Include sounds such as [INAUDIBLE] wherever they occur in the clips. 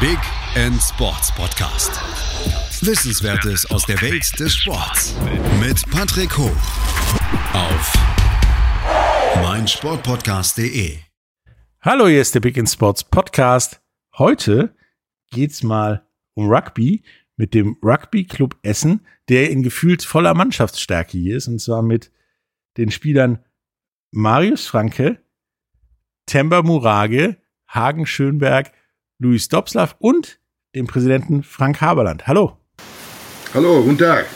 Big End Sports Podcast. Wissenswertes aus der Welt des Sports mit Patrick Hoch auf meinsportpodcast.de. Hallo, hier ist der Big End Sports Podcast. Heute geht's mal um Rugby mit dem Rugby Club Essen, der in gefühlt voller Mannschaftsstärke hier ist und zwar mit den Spielern Marius Franke, Temba Murage, Hagen Schönberg, Luis Dobslav und dem Präsidenten Frank Haberland. Hallo. Hallo, guten Tag.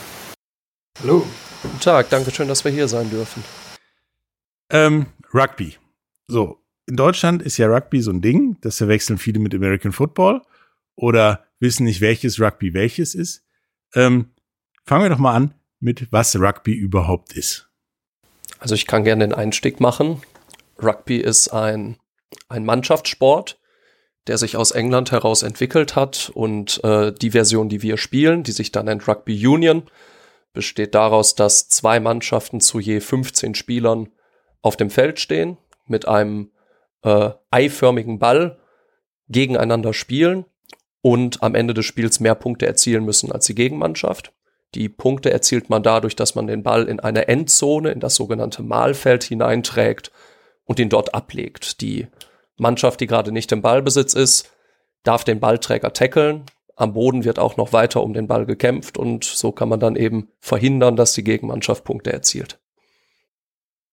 Hallo. Guten Tag, danke schön, dass wir hier sein dürfen. Ähm, Rugby. So, in Deutschland ist ja Rugby so ein Ding, das verwechseln viele mit American Football oder wissen nicht, welches Rugby welches ist. Ähm, fangen wir doch mal an mit, was Rugby überhaupt ist. Also ich kann gerne den Einstieg machen. Rugby ist ein, ein Mannschaftssport, der sich aus England heraus entwickelt hat und äh, die Version, die wir spielen, die sich dann nennt Rugby Union, besteht daraus, dass zwei Mannschaften zu je 15 Spielern auf dem Feld stehen, mit einem äh, eiförmigen Ball gegeneinander spielen und am Ende des Spiels mehr Punkte erzielen müssen als die Gegenmannschaft. Die Punkte erzielt man dadurch, dass man den Ball in eine Endzone, in das sogenannte Mahlfeld hineinträgt und ihn dort ablegt. Die Mannschaft, die gerade nicht im Ballbesitz ist, darf den Ballträger tackeln. Am Boden wird auch noch weiter um den Ball gekämpft und so kann man dann eben verhindern, dass die Gegenmannschaft Punkte erzielt.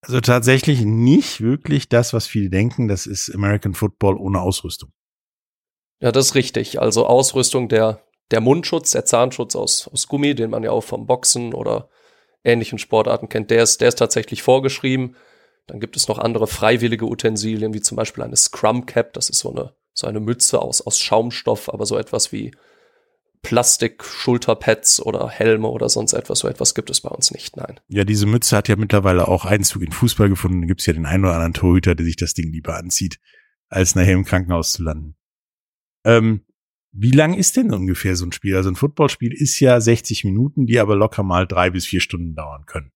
Also tatsächlich nicht wirklich das, was viele denken, das ist American Football ohne Ausrüstung. Ja, das ist richtig. Also Ausrüstung, der, der Mundschutz, der Zahnschutz aus, aus Gummi, den man ja auch vom Boxen oder ähnlichen Sportarten kennt, der ist, der ist tatsächlich vorgeschrieben. Dann gibt es noch andere freiwillige Utensilien, wie zum Beispiel eine Scrum Cap, das ist so eine, so eine Mütze aus, aus Schaumstoff, aber so etwas wie Plastik-Schulterpads oder Helme oder sonst etwas. So etwas gibt es bei uns nicht, nein. Ja, diese Mütze hat ja mittlerweile auch Einzug in Fußball gefunden. Da gibt es ja den einen oder anderen Torhüter, der sich das Ding lieber anzieht, als nachher im Krankenhaus zu landen. Ähm, wie lang ist denn ungefähr so ein Spiel? Also ein Footballspiel ist ja 60 Minuten, die aber locker mal drei bis vier Stunden dauern können.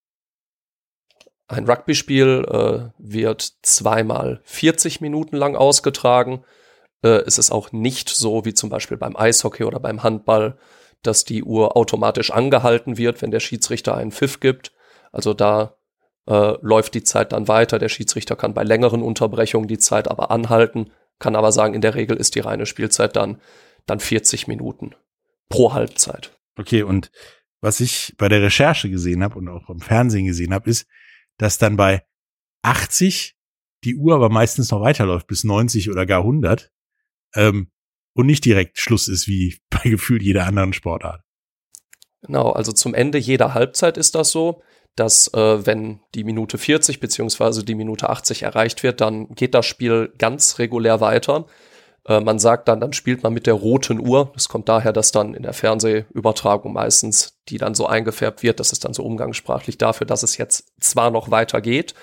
Ein Rugby-Spiel äh, wird zweimal 40 Minuten lang ausgetragen. Äh, es ist auch nicht so wie zum Beispiel beim Eishockey oder beim Handball, dass die Uhr automatisch angehalten wird, wenn der Schiedsrichter einen Pfiff gibt. Also da äh, läuft die Zeit dann weiter. Der Schiedsrichter kann bei längeren Unterbrechungen die Zeit aber anhalten, kann aber sagen, in der Regel ist die reine Spielzeit dann, dann 40 Minuten pro Halbzeit. Okay, und was ich bei der Recherche gesehen habe und auch im Fernsehen gesehen habe, ist, dass dann bei 80 die Uhr aber meistens noch weiterläuft bis 90 oder gar 100 ähm, und nicht direkt Schluss ist wie [LAUGHS] bei gefühlt jeder anderen Sportart. Genau, also zum Ende jeder Halbzeit ist das so, dass äh, wenn die Minute 40 beziehungsweise die Minute 80 erreicht wird, dann geht das Spiel ganz regulär weiter. Äh, man sagt dann, dann spielt man mit der roten Uhr. Das kommt daher, dass dann in der Fernsehübertragung meistens die dann so eingefärbt wird. Das ist dann so umgangssprachlich dafür, dass es jetzt zwar noch weitergeht,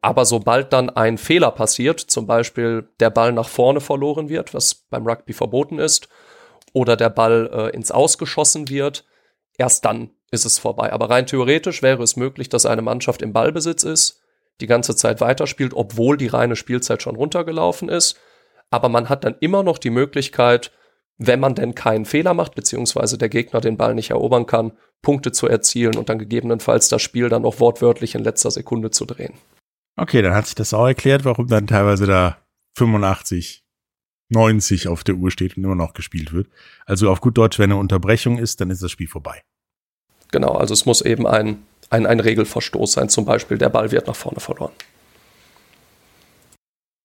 aber sobald dann ein Fehler passiert, zum Beispiel der Ball nach vorne verloren wird, was beim Rugby verboten ist, oder der Ball äh, ins Ausgeschossen wird, erst dann ist es vorbei. Aber rein theoretisch wäre es möglich, dass eine Mannschaft im Ballbesitz ist, die ganze Zeit weiterspielt, obwohl die reine Spielzeit schon runtergelaufen ist aber man hat dann immer noch die Möglichkeit, wenn man denn keinen Fehler macht, beziehungsweise der Gegner den Ball nicht erobern kann, Punkte zu erzielen und dann gegebenenfalls das Spiel dann auch wortwörtlich in letzter Sekunde zu drehen. Okay, dann hat sich das auch erklärt, warum dann teilweise da 85, 90 auf der Uhr steht und immer noch gespielt wird. Also auf gut Deutsch, wenn eine Unterbrechung ist, dann ist das Spiel vorbei. Genau, also es muss eben ein, ein, ein Regelverstoß sein, zum Beispiel der Ball wird nach vorne verloren.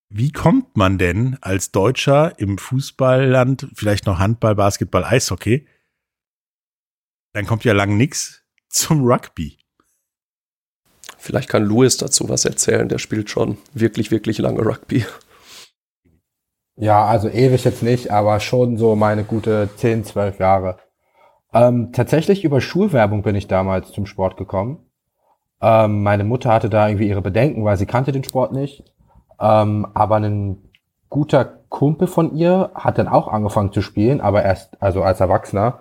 Wie kommt man denn als Deutscher im Fußballland, vielleicht noch Handball, Basketball, Eishockey, dann kommt ja lang nix zum Rugby. Vielleicht kann Louis dazu was erzählen, der spielt schon wirklich, wirklich lange Rugby. Ja, also ewig jetzt nicht, aber schon so meine gute 10, 12 Jahre. Ähm, tatsächlich über Schulwerbung bin ich damals zum Sport gekommen. Ähm, meine Mutter hatte da irgendwie ihre Bedenken, weil sie kannte den Sport nicht. Ähm, aber ein guter Kumpel von ihr hat dann auch angefangen zu spielen, aber erst also als Erwachsener.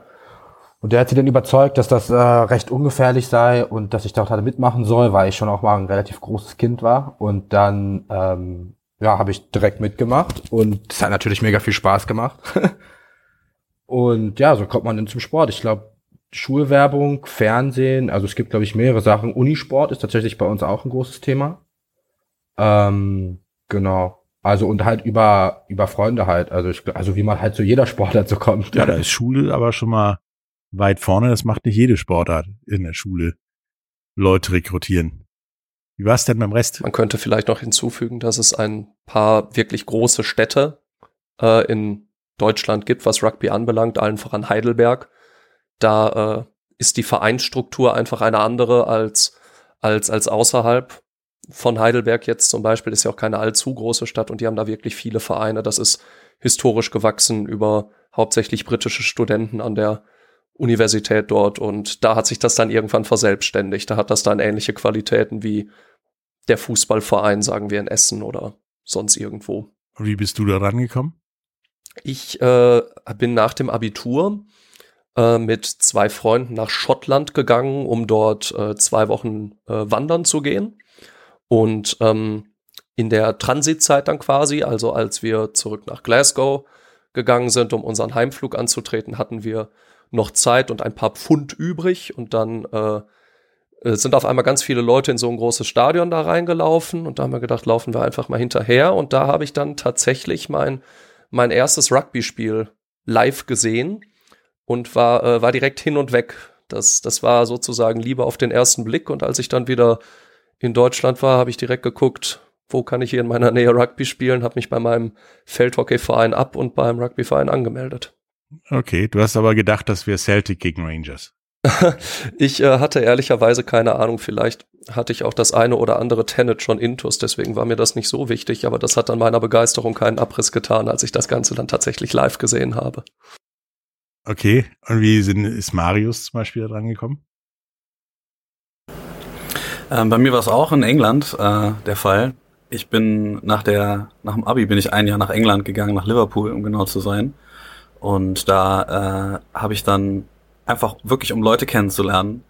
Und der hat sie dann überzeugt, dass das äh, recht ungefährlich sei und dass ich dort hatte mitmachen soll, weil ich schon auch mal ein relativ großes Kind war. Und dann ähm, ja, habe ich direkt mitgemacht und es hat natürlich mega viel Spaß gemacht. [LAUGHS] Und ja, so kommt man dann zum Sport. Ich glaube, Schulwerbung, Fernsehen, also es gibt, glaube ich, mehrere Sachen. Unisport ist tatsächlich bei uns auch ein großes Thema. Ähm, genau. Also und halt über, über Freunde halt. Also ich, also wie man halt zu jeder Sportart so kommt. Ja, da ist Schule aber schon mal weit vorne. Das macht nicht jede Sportart in der Schule. Leute rekrutieren. Wie war es denn beim Rest? Man könnte vielleicht noch hinzufügen, dass es ein paar wirklich große Städte äh, in Deutschland gibt, was Rugby anbelangt, allen voran Heidelberg. Da äh, ist die Vereinsstruktur einfach eine andere als, als, als außerhalb von Heidelberg jetzt zum Beispiel. Ist ja auch keine allzu große Stadt und die haben da wirklich viele Vereine. Das ist historisch gewachsen über hauptsächlich britische Studenten an der Universität dort und da hat sich das dann irgendwann verselbstständigt. Da hat das dann ähnliche Qualitäten wie der Fußballverein, sagen wir in Essen oder sonst irgendwo. Wie bist du da rangekommen? Ich äh, bin nach dem Abitur äh, mit zwei Freunden nach Schottland gegangen, um dort äh, zwei Wochen äh, wandern zu gehen. Und ähm, in der Transitzeit dann quasi, also als wir zurück nach Glasgow gegangen sind, um unseren Heimflug anzutreten, hatten wir noch Zeit und ein paar Pfund übrig. Und dann äh, äh, sind auf einmal ganz viele Leute in so ein großes Stadion da reingelaufen. Und da haben wir gedacht, laufen wir einfach mal hinterher. Und da habe ich dann tatsächlich mein, mein erstes Rugby-Spiel live gesehen und war, äh, war direkt hin und weg. Das, das war sozusagen Liebe auf den ersten Blick. Und als ich dann wieder in Deutschland war, habe ich direkt geguckt, wo kann ich hier in meiner Nähe Rugby spielen, habe mich bei meinem Feldhockeyverein ab und beim Rugbyverein angemeldet. Okay, du hast aber gedacht, das wäre Celtic gegen Rangers. [LAUGHS] ich äh, hatte ehrlicherweise keine Ahnung, vielleicht hatte ich auch das eine oder andere Tenet schon intus, deswegen war mir das nicht so wichtig, aber das hat dann meiner Begeisterung keinen Abriss getan, als ich das Ganze dann tatsächlich live gesehen habe. Okay, und wie sind, ist Marius zum Beispiel dran gekommen? Ähm, bei mir war es auch in England äh, der Fall. Ich bin nach der, nach dem Abi bin ich ein Jahr nach England gegangen, nach Liverpool, um genau zu sein. Und da äh, habe ich dann einfach wirklich, um Leute kennenzulernen,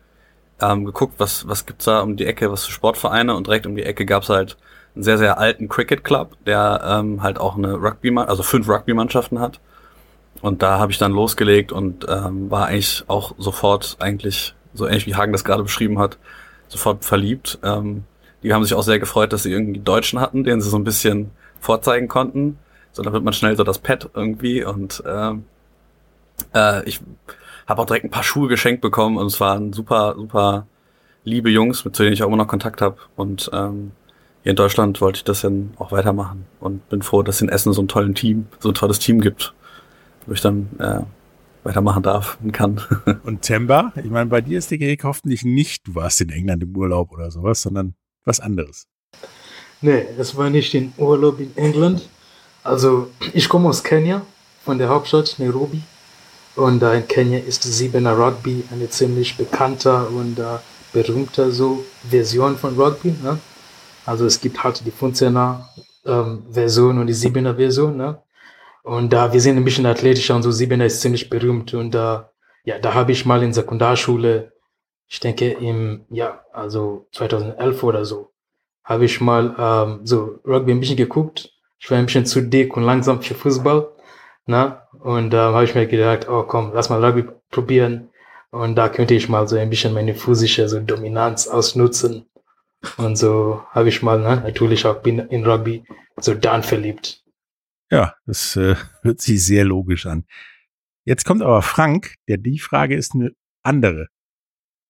ähm, geguckt, was, was gibt's da um die Ecke, was für Sportvereine und direkt um die Ecke gab's halt einen sehr, sehr alten Cricket Club, der ähm, halt auch eine Rugby, also fünf Rugby-Mannschaften hat. Und da habe ich dann losgelegt und ähm, war eigentlich auch sofort eigentlich, so ähnlich wie Hagen das gerade beschrieben hat, sofort verliebt. Ähm, die haben sich auch sehr gefreut, dass sie irgendwie Deutschen hatten, denen sie so ein bisschen vorzeigen konnten. So, dann wird man schnell so das Pad irgendwie und ähm, äh, ich habe auch direkt ein paar Schuhe geschenkt bekommen und es waren super, super liebe Jungs, mit denen ich auch immer noch Kontakt habe. Und ähm, hier in Deutschland wollte ich das dann auch weitermachen und bin froh, dass in Essen so ein tolles Team, so ein tolles Team gibt, wo ich dann äh, weitermachen darf und kann. [LAUGHS] Und Temba, ich meine, bei dir ist der Geheg hoffentlich nicht, du warst in England im Urlaub oder sowas, sondern was anderes. Nee, es war nicht in Urlaub in England. Also ich komme aus Kenia, von der Hauptstadt Nairobi. Und äh, in Kenia ist Siebener Rugby eine ziemlich bekannte und äh, berühmte so Version von Rugby. Ne? Also es gibt halt die 15er ähm, Version und die 7er Version. Ne? Und da wir sind ein bisschen athletischer und so 7er ist ziemlich berühmt. Und äh, ja, da habe ich mal in Sekundarschule, ich denke im, ja, also 2011 oder so, habe ich mal ähm, so Rugby ein bisschen geguckt. Ich war ein bisschen zu dick und langsam für Fußball. Ne? Und da äh, habe ich mir gedacht, oh komm, lass mal Rugby probieren. Und da könnte ich mal so ein bisschen meine physische so Dominanz ausnutzen. Und so habe ich mal ne, natürlich auch bin in Rugby so dann verliebt. Ja, das äh, [LAUGHS] hört sich sehr logisch an. Jetzt kommt aber Frank, der die Frage ist eine andere.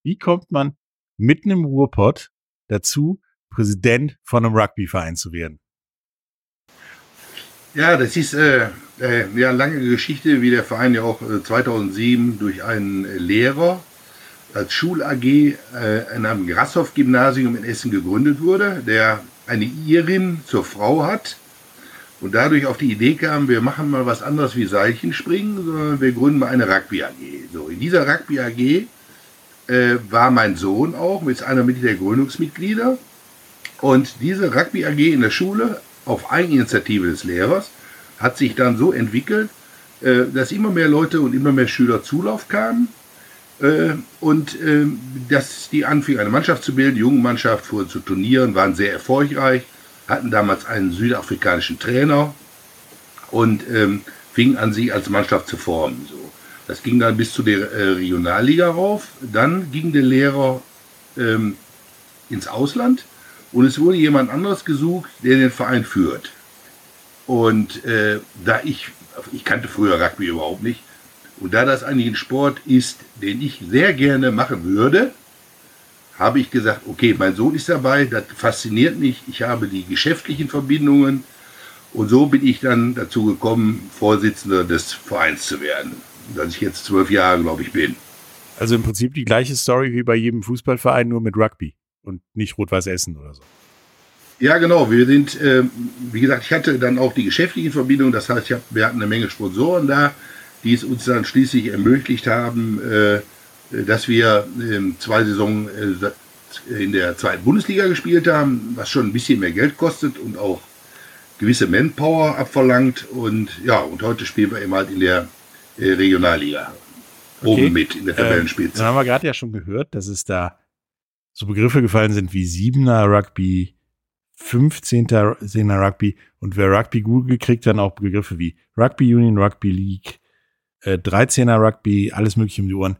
Wie kommt man mitten im Ruhrpott dazu, Präsident von einem Rugbyverein zu werden? Ja, das ist äh, äh, ja lange Geschichte, wie der Verein ja auch äh, 2007 durch einen äh, Lehrer als Schul-AG äh, in einem Grashoff-Gymnasium in Essen gegründet wurde, der eine Irin zur Frau hat und dadurch auf die Idee kam, wir machen mal was anderes wie Seilchenspringen, sondern wir gründen mal eine Rugby-AG. So, in dieser Rugby-AG äh, war mein Sohn auch, mit einer mit der Gründungsmitglieder. Und diese Rugby AG in der Schule auf Eigeninitiative des Lehrers hat sich dann so entwickelt, äh, dass immer mehr Leute und immer mehr Schüler Zulauf kamen äh, und äh, dass die anfingen, eine Mannschaft zu bilden. Die junge Mannschaft fuhr zu Turnieren, waren sehr erfolgreich, hatten damals einen südafrikanischen Trainer und ähm, fingen an, sich als Mannschaft zu formen. So. Das ging dann bis zu der äh, Regionalliga rauf. Dann ging der Lehrer ähm, ins Ausland und es wurde jemand anderes gesucht, der den Verein führt. Und äh, da ich, ich kannte früher Rugby überhaupt nicht, und da das eigentlich ein Sport ist, den ich sehr gerne machen würde, habe ich gesagt, okay, mein Sohn ist dabei, das fasziniert mich, ich habe die geschäftlichen Verbindungen und so bin ich dann dazu gekommen, Vorsitzender des Vereins zu werden, dass ich jetzt zwölf Jahre, glaube ich, bin. Also im Prinzip die gleiche Story wie bei jedem Fußballverein, nur mit Rugby und nicht Rot-Weiß Essen oder so. Ja, genau. Wir sind, äh, wie gesagt, ich hatte dann auch die geschäftlichen Verbindungen. Das heißt, hab, wir hatten eine Menge Sponsoren da, die es uns dann schließlich ermöglicht haben, äh, dass wir äh, zwei Saisons äh, in der zweiten Bundesliga gespielt haben, was schon ein bisschen mehr Geld kostet und auch gewisse Manpower abverlangt. Und ja, und heute spielen wir eben halt in der äh, Regionalliga. Okay. Oben mit in der Tabellenspitze. Ähm, dann haben wir gerade ja schon gehört, dass es da so Begriffe gefallen sind wie Siebener Rugby, 15. Sehner Rugby und wer Rugby Google kriegt, dann auch Begriffe wie Rugby Union, Rugby League, äh, 13er Rugby, alles mögliche um die Ohren.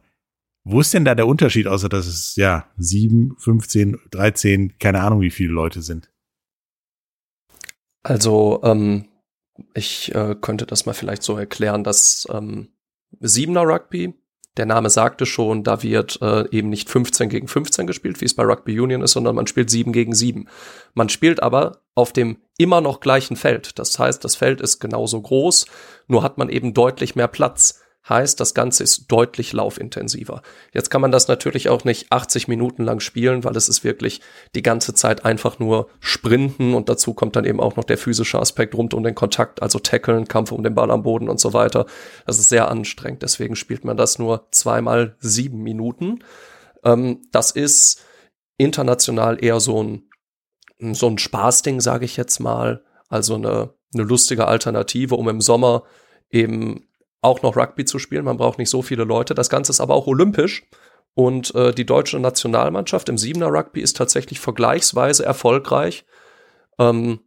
Wo ist denn da der Unterschied, außer dass es ja 7, 15, 13, keine Ahnung, wie viele Leute sind? Also, ähm, ich äh, könnte das mal vielleicht so erklären, dass ähm, Siebener Rugby, der Name sagte schon, da wird äh, eben nicht 15 gegen 15 gespielt, wie es bei Rugby Union ist, sondern man spielt 7 gegen 7. Man spielt aber auf dem immer noch gleichen Feld. Das heißt, das Feld ist genauso groß, nur hat man eben deutlich mehr Platz. Heißt, das Ganze ist deutlich laufintensiver. Jetzt kann man das natürlich auch nicht 80 Minuten lang spielen, weil es ist wirklich die ganze Zeit einfach nur Sprinten und dazu kommt dann eben auch noch der physische Aspekt rund um den Kontakt, also Tackeln, Kampf um den Ball am Boden und so weiter. Das ist sehr anstrengend. Deswegen spielt man das nur zweimal sieben Minuten. Ähm, das ist international eher so ein, so ein Spaßding, sage ich jetzt mal. Also eine, eine lustige Alternative, um im Sommer eben auch noch Rugby zu spielen. Man braucht nicht so viele Leute. Das Ganze ist aber auch olympisch. Und äh, die deutsche Nationalmannschaft im Siebener Rugby ist tatsächlich vergleichsweise erfolgreich. Ähm,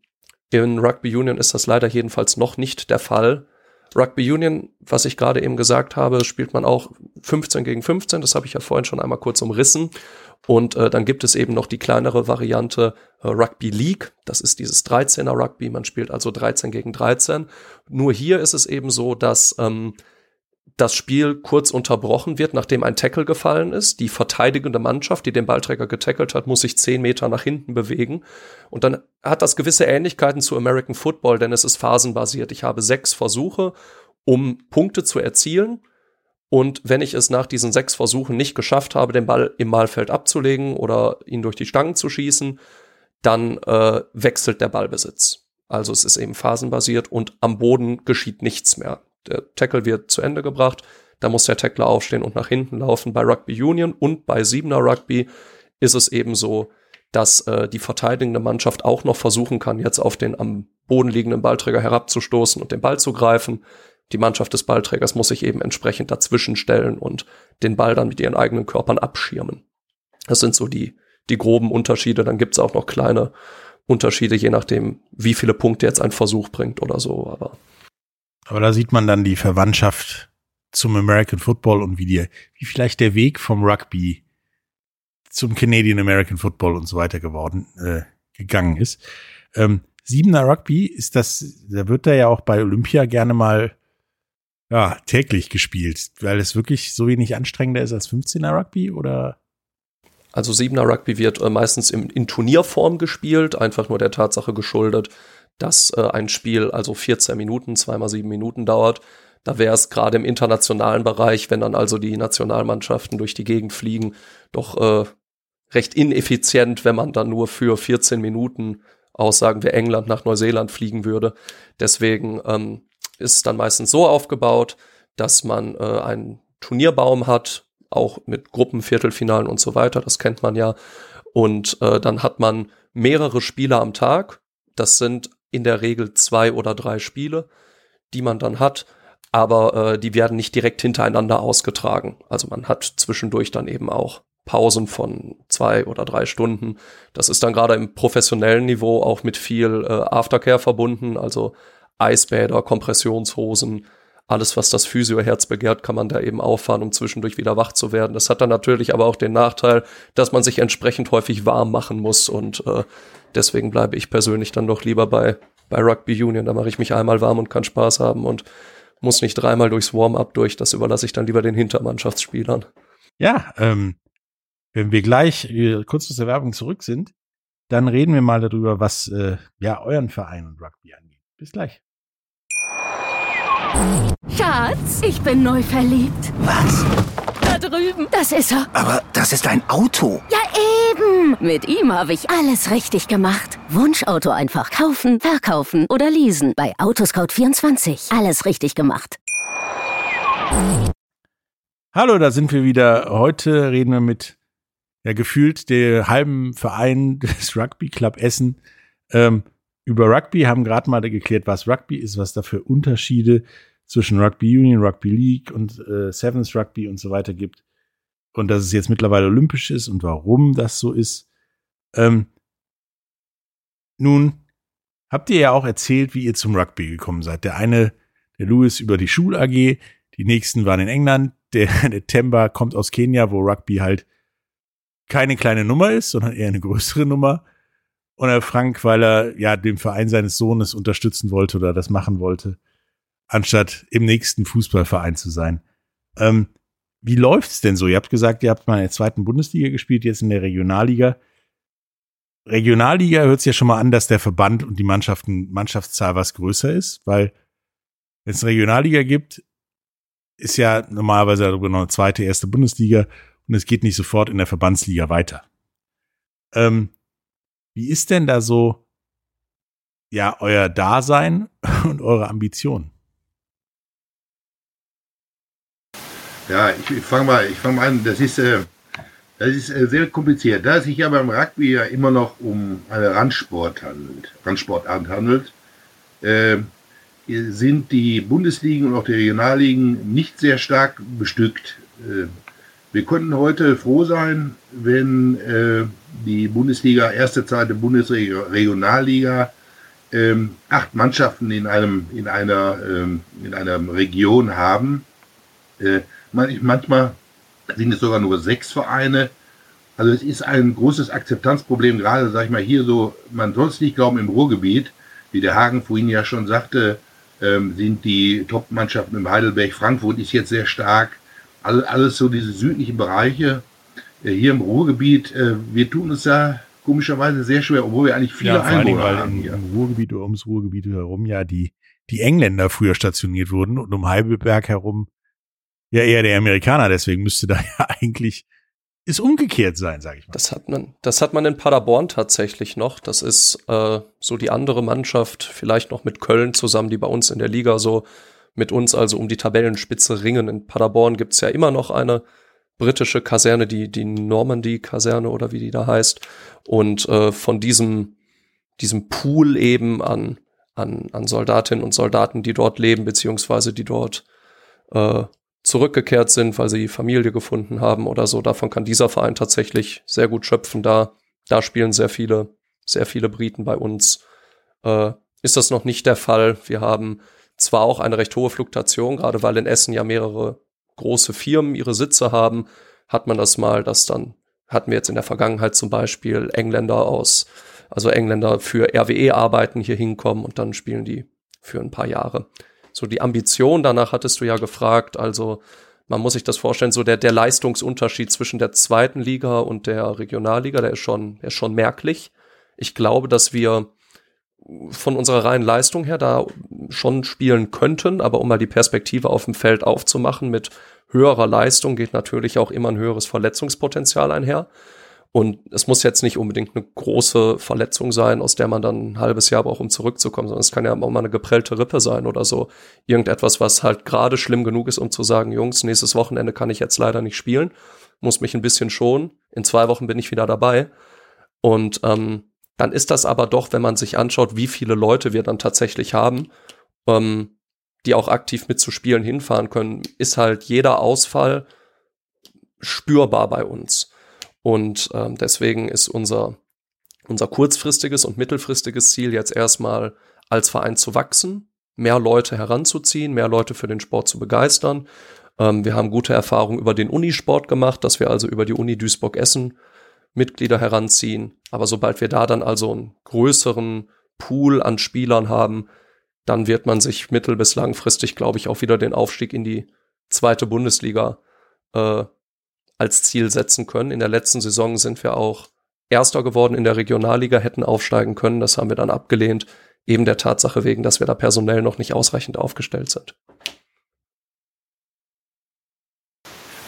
in Rugby Union ist das leider jedenfalls noch nicht der Fall. Rugby Union, was ich gerade eben gesagt habe, spielt man auch 15 gegen 15. Das habe ich ja vorhin schon einmal kurz umrissen. Und äh, dann gibt es eben noch die kleinere Variante äh, Rugby League. Das ist dieses 13er Rugby. Man spielt also 13 gegen 13. Nur hier ist es eben so, dass ähm, das Spiel kurz unterbrochen wird, nachdem ein Tackle gefallen ist. Die verteidigende Mannschaft, die den Ballträger getackelt hat, muss sich 10 Meter nach hinten bewegen. Und dann hat das gewisse Ähnlichkeiten zu American Football, denn es ist phasenbasiert. Ich habe sechs Versuche, um Punkte zu erzielen. Und wenn ich es nach diesen sechs Versuchen nicht geschafft habe, den Ball im Mahlfeld abzulegen oder ihn durch die Stangen zu schießen, dann äh, wechselt der Ballbesitz. Also es ist eben phasenbasiert und am Boden geschieht nichts mehr. Der Tackle wird zu Ende gebracht, da muss der Tackler aufstehen und nach hinten laufen. Bei Rugby Union und bei Siebener Rugby ist es eben so, dass äh, die verteidigende Mannschaft auch noch versuchen kann, jetzt auf den am Boden liegenden Ballträger herabzustoßen und den Ball zu greifen. Die Mannschaft des Ballträgers muss sich eben entsprechend dazwischen stellen und den Ball dann mit ihren eigenen Körpern abschirmen. Das sind so die, die groben Unterschiede. Dann gibt's auch noch kleine Unterschiede, je nachdem, wie viele Punkte jetzt ein Versuch bringt oder so. Aber, Aber da sieht man dann die Verwandtschaft zum American Football und wie, die, wie vielleicht der Weg vom Rugby zum Canadian American Football und so weiter geworden, äh, gegangen ist. Ähm, Siebener Rugby ist das, da wird da ja auch bei Olympia gerne mal ja, täglich gespielt, weil es wirklich so wenig anstrengender ist als 15er Rugby oder? Also Siebener Rugby wird äh, meistens im, in Turnierform gespielt, einfach nur der Tatsache geschuldet, dass äh, ein Spiel also 14 Minuten, zweimal sieben Minuten dauert. Da wäre es gerade im internationalen Bereich, wenn dann also die Nationalmannschaften durch die Gegend fliegen, doch äh, recht ineffizient, wenn man dann nur für 14 Minuten aus, sagen wir, England nach Neuseeland fliegen würde. Deswegen ähm, ist dann meistens so aufgebaut, dass man äh, einen Turnierbaum hat, auch mit Gruppen, Viertelfinalen und so weiter, das kennt man ja. Und äh, dann hat man mehrere Spiele am Tag. Das sind in der Regel zwei oder drei Spiele, die man dann hat. Aber äh, die werden nicht direkt hintereinander ausgetragen. Also man hat zwischendurch dann eben auch Pausen von zwei oder drei Stunden. Das ist dann gerade im professionellen Niveau auch mit viel äh, Aftercare verbunden, also Eisbäder, Kompressionshosen, alles, was das Physioherz begehrt, kann man da eben auffahren, um zwischendurch wieder wach zu werden. Das hat dann natürlich aber auch den Nachteil, dass man sich entsprechend häufig warm machen muss und äh, deswegen bleibe ich persönlich dann doch lieber bei, bei Rugby Union. Da mache ich mich einmal warm und kann Spaß haben und muss nicht dreimal durchs Warm-up durch. Das überlasse ich dann lieber den Hintermannschaftsspielern. Ja, ähm, wenn wir gleich äh, kurz aus der Werbung zurück sind, dann reden wir mal darüber, was äh, ja euren Verein und Rugby angeht. Bis gleich. Schatz, ich bin neu verliebt. Was? Da drüben. Das ist er. Aber das ist ein Auto. Ja, eben. Mit ihm habe ich alles richtig gemacht. Wunschauto einfach kaufen, verkaufen oder leasen. Bei Autoscout24. Alles richtig gemacht. Hallo, da sind wir wieder. Heute reden wir mit ja gefühlt der halben Verein [LAUGHS] des Rugby Club Essen ähm, über Rugby, haben gerade mal geklärt, was Rugby ist, was da für Unterschiede zwischen Rugby Union, Rugby League und äh, Sevens Rugby und so weiter gibt. Und dass es jetzt mittlerweile olympisch ist und warum das so ist. Ähm, nun habt ihr ja auch erzählt, wie ihr zum Rugby gekommen seid. Der eine, der Louis über die Schul AG, die nächsten waren in England, der, [LAUGHS] der Temba kommt aus Kenia, wo Rugby halt keine kleine Nummer ist, sondern eher eine größere Nummer. Und der Frank, weil er ja den Verein seines Sohnes unterstützen wollte oder das machen wollte, anstatt im nächsten Fußballverein zu sein. Ähm, wie läuft's denn so? Ihr habt gesagt, ihr habt mal in der zweiten Bundesliga gespielt, jetzt in der Regionalliga. Regionalliga hört sich ja schon mal an, dass der Verband und die Mannschaften, Mannschaftszahl was größer ist, weil wenn es Regionalliga gibt, ist ja normalerweise darüber noch eine zweite, erste Bundesliga und es geht nicht sofort in der Verbandsliga weiter. Ähm, wie ist denn da so, ja, euer Dasein [LAUGHS] und eure Ambitionen? Ja, ich, fange mal, ich fang mal an. Das ist, äh, das ist äh, sehr kompliziert. Da es sich ja beim Rugby ja immer noch um eine Randsport handelt, Randsportart handelt, äh, sind die Bundesligen und auch die Regionalligen nicht sehr stark bestückt. Äh, wir könnten heute froh sein, wenn äh, die Bundesliga, erste zweite Bundesregionalliga, ähm, acht Mannschaften in einem in einer ähm, in einer Region haben. Äh, manchmal sind es sogar nur sechs Vereine. Also es ist ein großes Akzeptanzproblem, gerade sag ich mal hier so, man soll es nicht glauben, im Ruhrgebiet, wie der Hagen vorhin ja schon sagte, ähm, sind die Top-Mannschaften im Heidelberg, Frankfurt ist jetzt sehr stark, alles, alles so diese südlichen Bereiche. Äh, hier im Ruhrgebiet, äh, wir tun uns da komischerweise sehr schwer, obwohl wir eigentlich viele ja, Einwohner Dingen, haben. Hier. Im Ruhrgebiet oder ums Ruhrgebiet herum ja die, die Engländer früher stationiert wurden und um Heidelberg herum ja eher der Amerikaner. Deswegen müsste da [LAUGHS] ja eigentlich ist umgekehrt sein, sage ich mal. Das hat man, das hat man in Paderborn tatsächlich noch. Das ist äh, so die andere Mannschaft, vielleicht noch mit Köln zusammen, die bei uns in der Liga so mit uns also um die Tabellenspitze ringen. In Paderborn gibt's ja immer noch eine britische Kaserne, die, die Normandy-Kaserne oder wie die da heißt. Und äh, von diesem, diesem Pool eben an, an, an Soldatinnen und Soldaten, die dort leben, beziehungsweise die dort äh, zurückgekehrt sind, weil sie Familie gefunden haben oder so. Davon kann dieser Verein tatsächlich sehr gut schöpfen. Da, da spielen sehr viele, sehr viele Briten bei uns. Äh, ist das noch nicht der Fall? Wir haben zwar auch eine recht hohe Fluktuation, gerade weil in Essen ja mehrere große Firmen ihre Sitze haben, hat man das mal, dass dann hatten wir jetzt in der Vergangenheit zum Beispiel Engländer aus, also Engländer für RWE arbeiten hier hinkommen und dann spielen die für ein paar Jahre. So die Ambition, danach hattest du ja gefragt, also man muss sich das vorstellen, so der, der Leistungsunterschied zwischen der zweiten Liga und der Regionalliga, der ist schon, der ist schon merklich. Ich glaube, dass wir von unserer reinen Leistung her da schon spielen könnten, aber um mal die Perspektive auf dem Feld aufzumachen, mit höherer Leistung geht natürlich auch immer ein höheres Verletzungspotenzial einher. Und es muss jetzt nicht unbedingt eine große Verletzung sein, aus der man dann ein halbes Jahr braucht, um zurückzukommen, sondern es kann ja auch mal eine geprellte Rippe sein oder so. Irgendetwas, was halt gerade schlimm genug ist, um zu sagen, Jungs, nächstes Wochenende kann ich jetzt leider nicht spielen, muss mich ein bisschen schonen. In zwei Wochen bin ich wieder dabei. Und ähm, dann ist das aber doch, wenn man sich anschaut, wie viele Leute wir dann tatsächlich haben, ähm, die auch aktiv mitzuspielen hinfahren können, ist halt jeder Ausfall spürbar bei uns. Und ähm, deswegen ist unser, unser kurzfristiges und mittelfristiges Ziel jetzt erstmal als Verein zu wachsen, mehr Leute heranzuziehen, mehr Leute für den Sport zu begeistern. Ähm, wir haben gute Erfahrungen über den Unisport gemacht, dass wir also über die Uni Duisburg-Essen Mitglieder heranziehen. Aber sobald wir da dann also einen größeren Pool an Spielern haben, dann wird man sich mittel- bis langfristig, glaube ich, auch wieder den Aufstieg in die zweite Bundesliga äh, als Ziel setzen können. In der letzten Saison sind wir auch Erster geworden in der Regionalliga, hätten aufsteigen können. Das haben wir dann abgelehnt, eben der Tatsache wegen, dass wir da personell noch nicht ausreichend aufgestellt sind.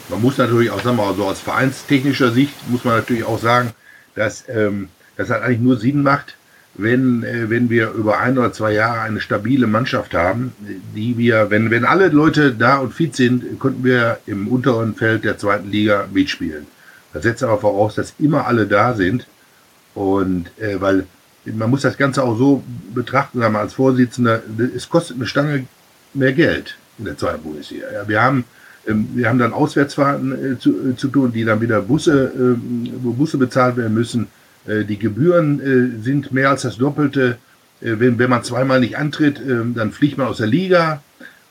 Man muss natürlich auch, sagen wir so aus vereinstechnischer Sicht muss man natürlich auch sagen, dass ähm, das halt eigentlich nur Sinn macht, wenn, äh, wenn wir über ein oder zwei Jahre eine stabile Mannschaft haben, die wir, wenn, wenn alle Leute da und fit sind, könnten wir im unteren Feld der zweiten Liga mitspielen. Das setzt aber voraus, dass immer alle da sind. Und äh, weil man muss das Ganze auch so betrachten, sagen wir als Vorsitzender, es kostet eine Stange mehr Geld in der zweiten Bundesliga. Ja, wir haben wir haben dann Auswärtsfahrten äh, zu, äh, zu tun, die dann wieder Busse, äh, wo Busse bezahlt werden müssen. Äh, die Gebühren sind mehr als das Doppelte. Wenn, wenn man zweimal nicht antritt, ähm, dann fliegt man aus der Liga.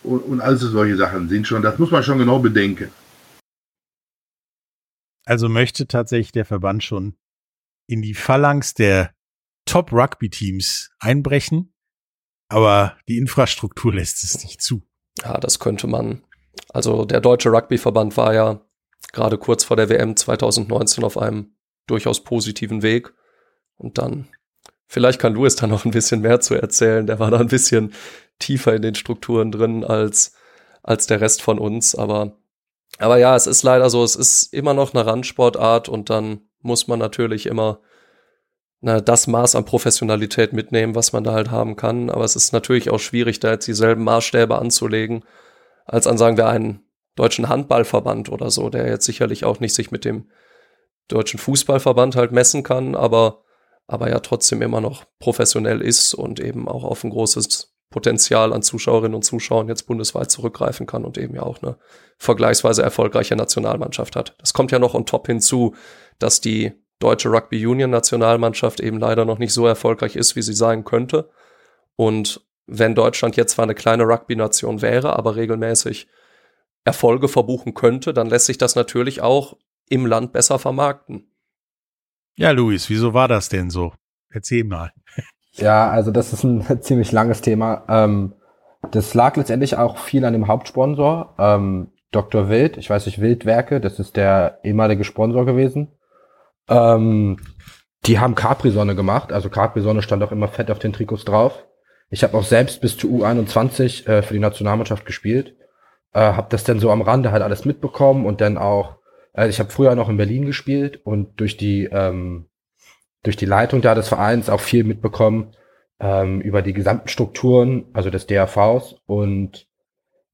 Und, und also solche Sachen sind schon, das muss man schon genau bedenken. Also möchte tatsächlich der Verband schon in die Phalanx der Top-Rugby-Teams einbrechen, aber die Infrastruktur [LAUGHS] lässt es nicht zu. Ja, das könnte man. Also der Deutsche Rugby-Verband war ja gerade kurz vor der WM 2019 auf einem durchaus positiven Weg. Und dann, vielleicht kann Louis da noch ein bisschen mehr zu erzählen. Der war da ein bisschen tiefer in den Strukturen drin als, als der Rest von uns. Aber, aber ja, es ist leider so, es ist immer noch eine Randsportart und dann muss man natürlich immer na, das Maß an Professionalität mitnehmen, was man da halt haben kann. Aber es ist natürlich auch schwierig, da jetzt dieselben Maßstäbe anzulegen, als an, sagen wir, einen deutschen Handballverband oder so, der jetzt sicherlich auch nicht sich mit dem deutschen Fußballverband halt messen kann, aber, aber ja trotzdem immer noch professionell ist und eben auch auf ein großes Potenzial an Zuschauerinnen und Zuschauern jetzt bundesweit zurückgreifen kann und eben ja auch eine vergleichsweise erfolgreiche Nationalmannschaft hat. Das kommt ja noch on top hinzu, dass die deutsche Rugby Union Nationalmannschaft eben leider noch nicht so erfolgreich ist, wie sie sein könnte. Und wenn Deutschland jetzt zwar eine kleine Rugby-Nation wäre, aber regelmäßig Erfolge verbuchen könnte, dann lässt sich das natürlich auch im Land besser vermarkten. Ja, Luis, wieso war das denn so? Erzähl mal. Ja, also das ist ein [LAUGHS] ziemlich langes Thema. Ähm, das lag letztendlich auch viel an dem Hauptsponsor, ähm, Dr. Wild, ich weiß nicht, Wildwerke, das ist der ehemalige Sponsor gewesen. Ähm, die haben Capri-Sonne gemacht, also Capri-Sonne stand auch immer fett auf den Trikots drauf. Ich habe auch selbst bis zu U21 äh, für die Nationalmannschaft gespielt, äh, habe das dann so am Rande halt alles mitbekommen und dann auch also ich habe früher noch in Berlin gespielt und durch die ähm, durch die Leitung da des Vereins auch viel mitbekommen ähm, über die gesamten Strukturen, also des DRVs und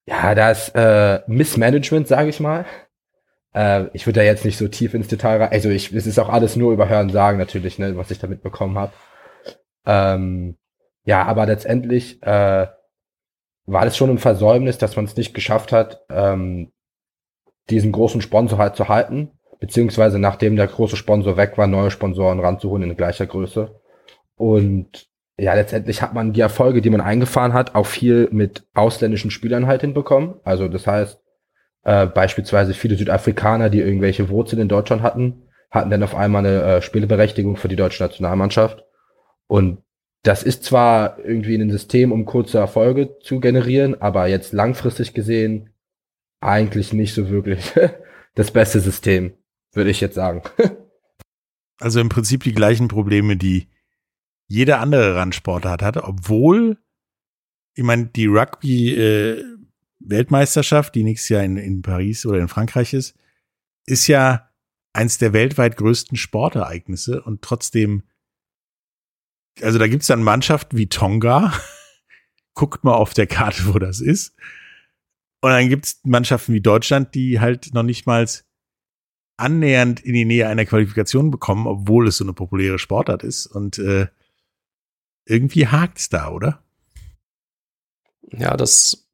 ja, da ist äh, Missmanagement, sage ich mal. Äh, ich würde da jetzt nicht so tief ins Detail rein. Also ich, es ist auch alles nur über Hören sagen natürlich, ne, was ich da mitbekommen habe. Ähm, ja, aber letztendlich äh, war das schon ein Versäumnis, dass man es nicht geschafft hat, ähm, diesen großen Sponsor halt zu halten, beziehungsweise nachdem der große Sponsor weg war, neue Sponsoren ranzuholen in gleicher Größe. Und ja, letztendlich hat man die Erfolge, die man eingefahren hat, auch viel mit ausländischen Spielern halt hinbekommen. Also das heißt, äh, beispielsweise viele Südafrikaner, die irgendwelche Wurzeln in Deutschland hatten, hatten dann auf einmal eine äh, Spieleberechtigung für die deutsche Nationalmannschaft. Und das ist zwar irgendwie ein System, um kurze Erfolge zu generieren, aber jetzt langfristig gesehen eigentlich nicht so wirklich [LAUGHS] das beste System, würde ich jetzt sagen. [LAUGHS] also im Prinzip die gleichen Probleme, die jeder andere Randsportart hat, obwohl, ich meine, die Rugby-Weltmeisterschaft, äh, die nächstes Jahr in, in Paris oder in Frankreich ist, ist ja eins der weltweit größten Sportereignisse und trotzdem, also da gibt's dann Mannschaften wie Tonga, [LAUGHS] guckt mal auf der Karte, wo das ist, und dann gibt's Mannschaften wie Deutschland, die halt noch nicht mal annähernd in die Nähe einer Qualifikation bekommen, obwohl es so eine populäre Sportart ist. Und äh, irgendwie hakt's da, oder? Ja, das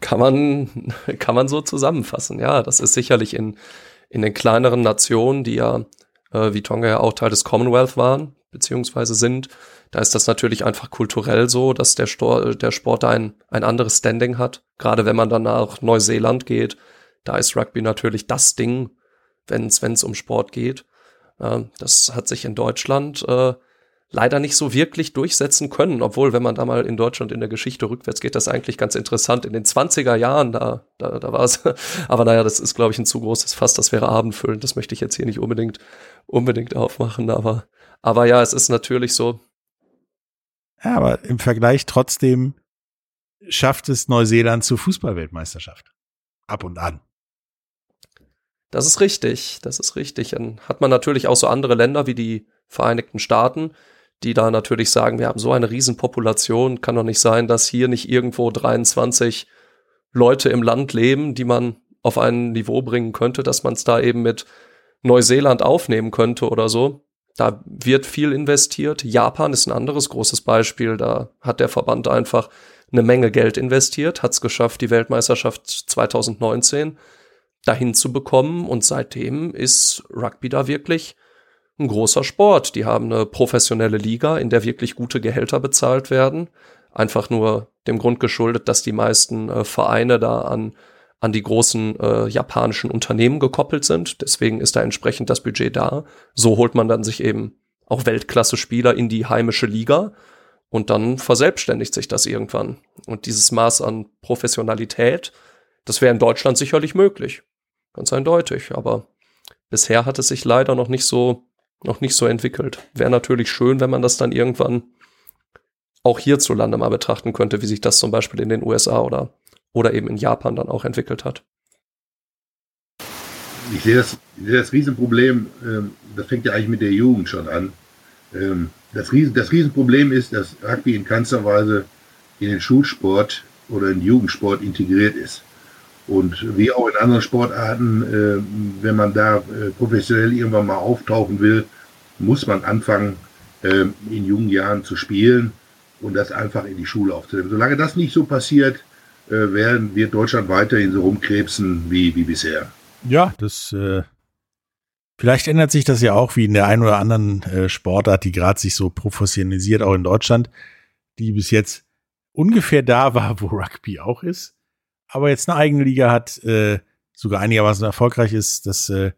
kann man, [LAUGHS] kann man so zusammenfassen. Ja, das ist sicherlich in, in den kleineren Nationen, die ja, äh, wie Tonga ja auch Teil des Commonwealth waren, beziehungsweise sind. Da ist das natürlich einfach kulturell so, dass der, Stor der Sport ein, ein anderes Standing hat. Gerade wenn man dann nach Neuseeland geht, da ist Rugby natürlich das Ding, wenn es um Sport geht. Äh, das hat sich in Deutschland äh, leider nicht so wirklich durchsetzen können, obwohl, wenn man da mal in Deutschland in der Geschichte rückwärts geht, das eigentlich ganz interessant. In den 20er Jahren, da, da, da war es, [LAUGHS] aber naja, das ist, glaube ich, ein zu großes Fass, das wäre abendfüllend, das möchte ich jetzt hier nicht unbedingt, unbedingt aufmachen, aber, aber ja, es ist natürlich so. Ja, aber im Vergleich trotzdem schafft es Neuseeland zur Fußballweltmeisterschaft. Ab und an. Das ist richtig, das ist richtig. Dann hat man natürlich auch so andere Länder wie die Vereinigten Staaten, die da natürlich sagen, wir haben so eine Riesenpopulation, kann doch nicht sein, dass hier nicht irgendwo 23 Leute im Land leben, die man auf ein Niveau bringen könnte, dass man es da eben mit Neuseeland aufnehmen könnte oder so. Da wird viel investiert. Japan ist ein anderes großes Beispiel. Da hat der Verband einfach eine Menge Geld investiert, hat es geschafft, die Weltmeisterschaft 2019 dahin zu bekommen. Und seitdem ist Rugby da wirklich ein großer Sport. Die haben eine professionelle Liga, in der wirklich gute Gehälter bezahlt werden. Einfach nur dem Grund geschuldet, dass die meisten äh, Vereine da an, an die großen äh, japanischen Unternehmen gekoppelt sind. Deswegen ist da entsprechend das Budget da. So holt man dann sich eben auch Weltklasse-Spieler in die heimische Liga und dann verselbstständigt sich das irgendwann. Und dieses Maß an Professionalität, das wäre in Deutschland sicherlich möglich. Ganz eindeutig. Aber bisher hat es sich leider noch nicht so noch nicht so entwickelt. Wäre natürlich schön, wenn man das dann irgendwann auch hierzulande mal betrachten könnte, wie sich das zum Beispiel in den USA oder, oder eben in Japan dann auch entwickelt hat. Ich sehe das, ich sehe das Riesenproblem, ähm, das fängt ja eigentlich mit der Jugend schon an. Ähm, das, Riesen, das Riesenproblem ist, dass Rugby in keinster Weise in den Schulsport oder in den Jugendsport integriert ist. Und wie auch in anderen Sportarten, äh, wenn man da äh, professionell irgendwann mal auftauchen will, muss man anfangen, äh, in jungen Jahren zu spielen und das einfach in die Schule aufzunehmen. Solange das nicht so passiert, äh, werden wir Deutschland weiterhin so rumkrebsen wie, wie bisher. Ja, das äh, vielleicht ändert sich das ja auch wie in der einen oder anderen äh, Sportart, die gerade sich so professionalisiert, auch in Deutschland, die bis jetzt ungefähr da war, wo Rugby auch ist aber jetzt eine eigene Liga hat, äh, sogar einigermaßen erfolgreich ist. Das äh,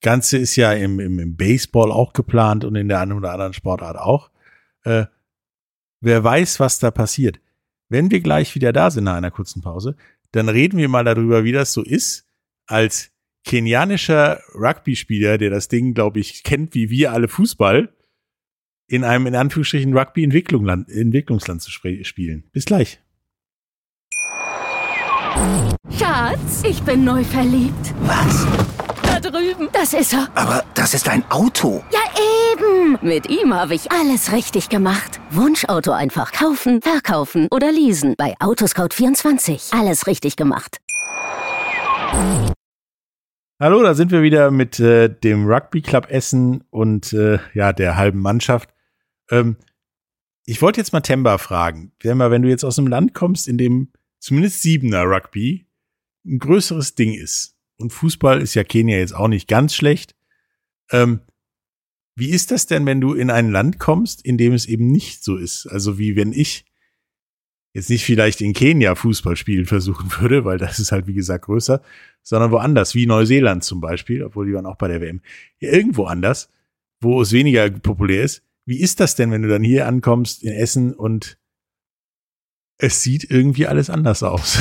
Ganze ist ja im, im, im Baseball auch geplant und in der einen oder anderen Sportart auch. Äh, wer weiß, was da passiert. Wenn wir gleich wieder da sind nach einer kurzen Pause, dann reden wir mal darüber, wie das so ist, als kenianischer Rugby-Spieler, der das Ding, glaube ich, kennt wie wir alle Fußball, in einem in Anführungsstrichen Rugby-Entwicklungsland zu spielen. Bis gleich. Schatz, ich bin neu verliebt. Was? Da drüben. Das ist er. Aber das ist ein Auto. Ja, eben. Mit ihm habe ich alles richtig gemacht. Wunschauto einfach kaufen, verkaufen oder leasen. Bei Autoscout24. Alles richtig gemacht. Hallo, da sind wir wieder mit äh, dem Rugby Club Essen und äh, ja, der halben Mannschaft. Ähm, ich wollte jetzt mal Temba fragen. Wenn du jetzt aus einem Land kommst, in dem zumindest Siebener Rugby ein größeres Ding ist. Und Fußball ist ja Kenia jetzt auch nicht ganz schlecht. Ähm, wie ist das denn, wenn du in ein Land kommst, in dem es eben nicht so ist? Also wie wenn ich jetzt nicht vielleicht in Kenia Fußball spielen versuchen [LAUGHS] würde, weil das ist halt wie gesagt größer, sondern woanders, wie Neuseeland zum Beispiel, obwohl die waren auch bei der WM. Ja, irgendwo anders, wo es weniger populär ist. Wie ist das denn, wenn du dann hier ankommst in Essen und es sieht irgendwie alles anders aus.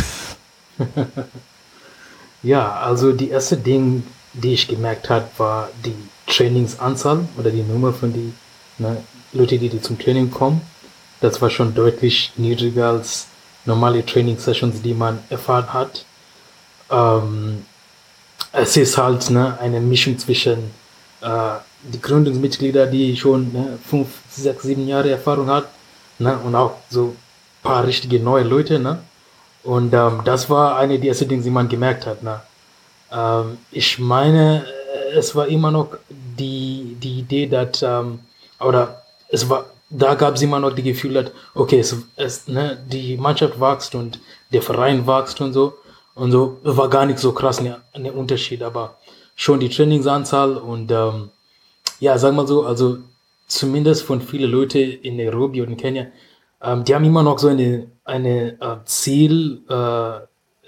[LAUGHS] ja, also die erste Ding, die ich gemerkt habe, war die Trainingsanzahl oder die Nummer von die ne, Leute, die, die zum Training kommen. Das war schon deutlich niedriger als normale Training-Sessions, die man erfahren hat. Ähm, es ist halt ne, eine Mischung zwischen äh, die Gründungsmitglieder, die schon ne, fünf, sechs, sieben Jahre Erfahrung hat, ne, und auch so paar richtige neue Leute, ne? Und ähm, das war eine der ersten Dinge, die man gemerkt hat, ne? Ähm, ich meine, es war immer noch die, die Idee, dass, ähm, oder es war, da gab es immer noch die Gefühl, dass, okay, es, es, ne, die Mannschaft wächst und der Verein wächst und so. Und so war gar nicht so krass ein ne, Unterschied, aber schon die Trainingsanzahl und ähm, ja, sagen wir so, also zumindest von vielen Leuten in Nairobi und in Kenia, ähm, die haben immer noch so eine, eine äh, Ziel, äh,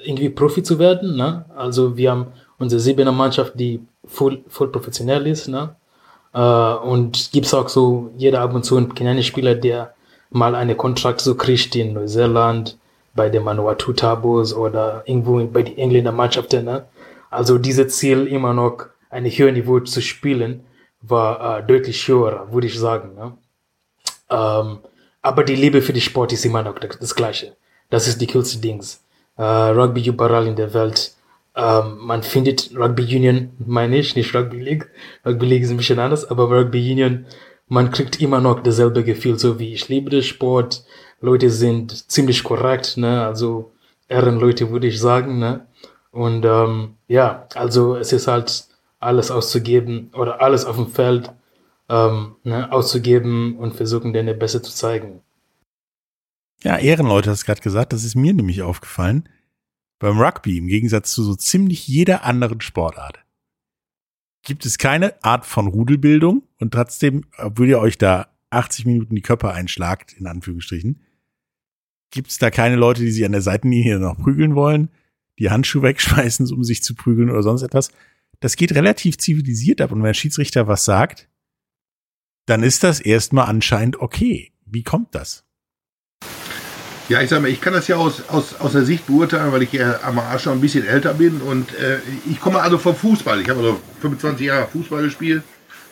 irgendwie Profi zu werden. Ne? Also wir haben unsere Siebener Mannschaft, die voll, voll professionell ist. Ne? Äh, und gibt es auch so jeder ab und zu einen kenianischen Spieler, der mal einen Kontrakt so kriegt in Neuseeland, bei den Manawatu Tabos oder irgendwo bei den Engländer Mannschaften. Ne? Also dieses Ziel immer noch ein höheres Niveau zu spielen, war äh, deutlich höher, würde ich sagen. Ne? Ähm, aber die Liebe für den Sport ist immer noch das Gleiche. Das ist die coolste Dings. Äh, Rugby überall in der Welt. Ähm, man findet Rugby Union, meine ich, nicht Rugby League. Rugby League ist ein bisschen anders, aber Rugby Union, man kriegt immer noch dasselbe Gefühl, so wie ich liebe den Sport. Leute sind ziemlich korrekt, ne? Also Ehrenleute würde ich sagen, ne? Und ähm, ja, also es ist halt alles auszugeben oder alles auf dem Feld ähm, ne, auszugeben und versuchen, denen besser zu zeigen. Ja, Ehrenleute hast gerade gesagt, das ist mir nämlich aufgefallen. Beim Rugby, im Gegensatz zu so ziemlich jeder anderen Sportart, gibt es keine Art von Rudelbildung und trotzdem, obwohl ihr euch da 80 Minuten die Köpfe einschlagt, in Anführungsstrichen, gibt es da keine Leute, die sich an der Seitenlinie noch prügeln wollen, die Handschuhe [LAUGHS] wegschmeißen, um sich zu prügeln oder sonst etwas. Das geht relativ zivilisiert ab und wenn der Schiedsrichter was sagt, dann ist das erstmal anscheinend okay. Wie kommt das? Ja, ich sag mal, ich kann das ja aus, aus, aus der Sicht beurteilen, weil ich ja am Arsch schon ein bisschen älter bin und äh, ich komme also vom Fußball. Ich habe also 25 Jahre Fußball gespielt,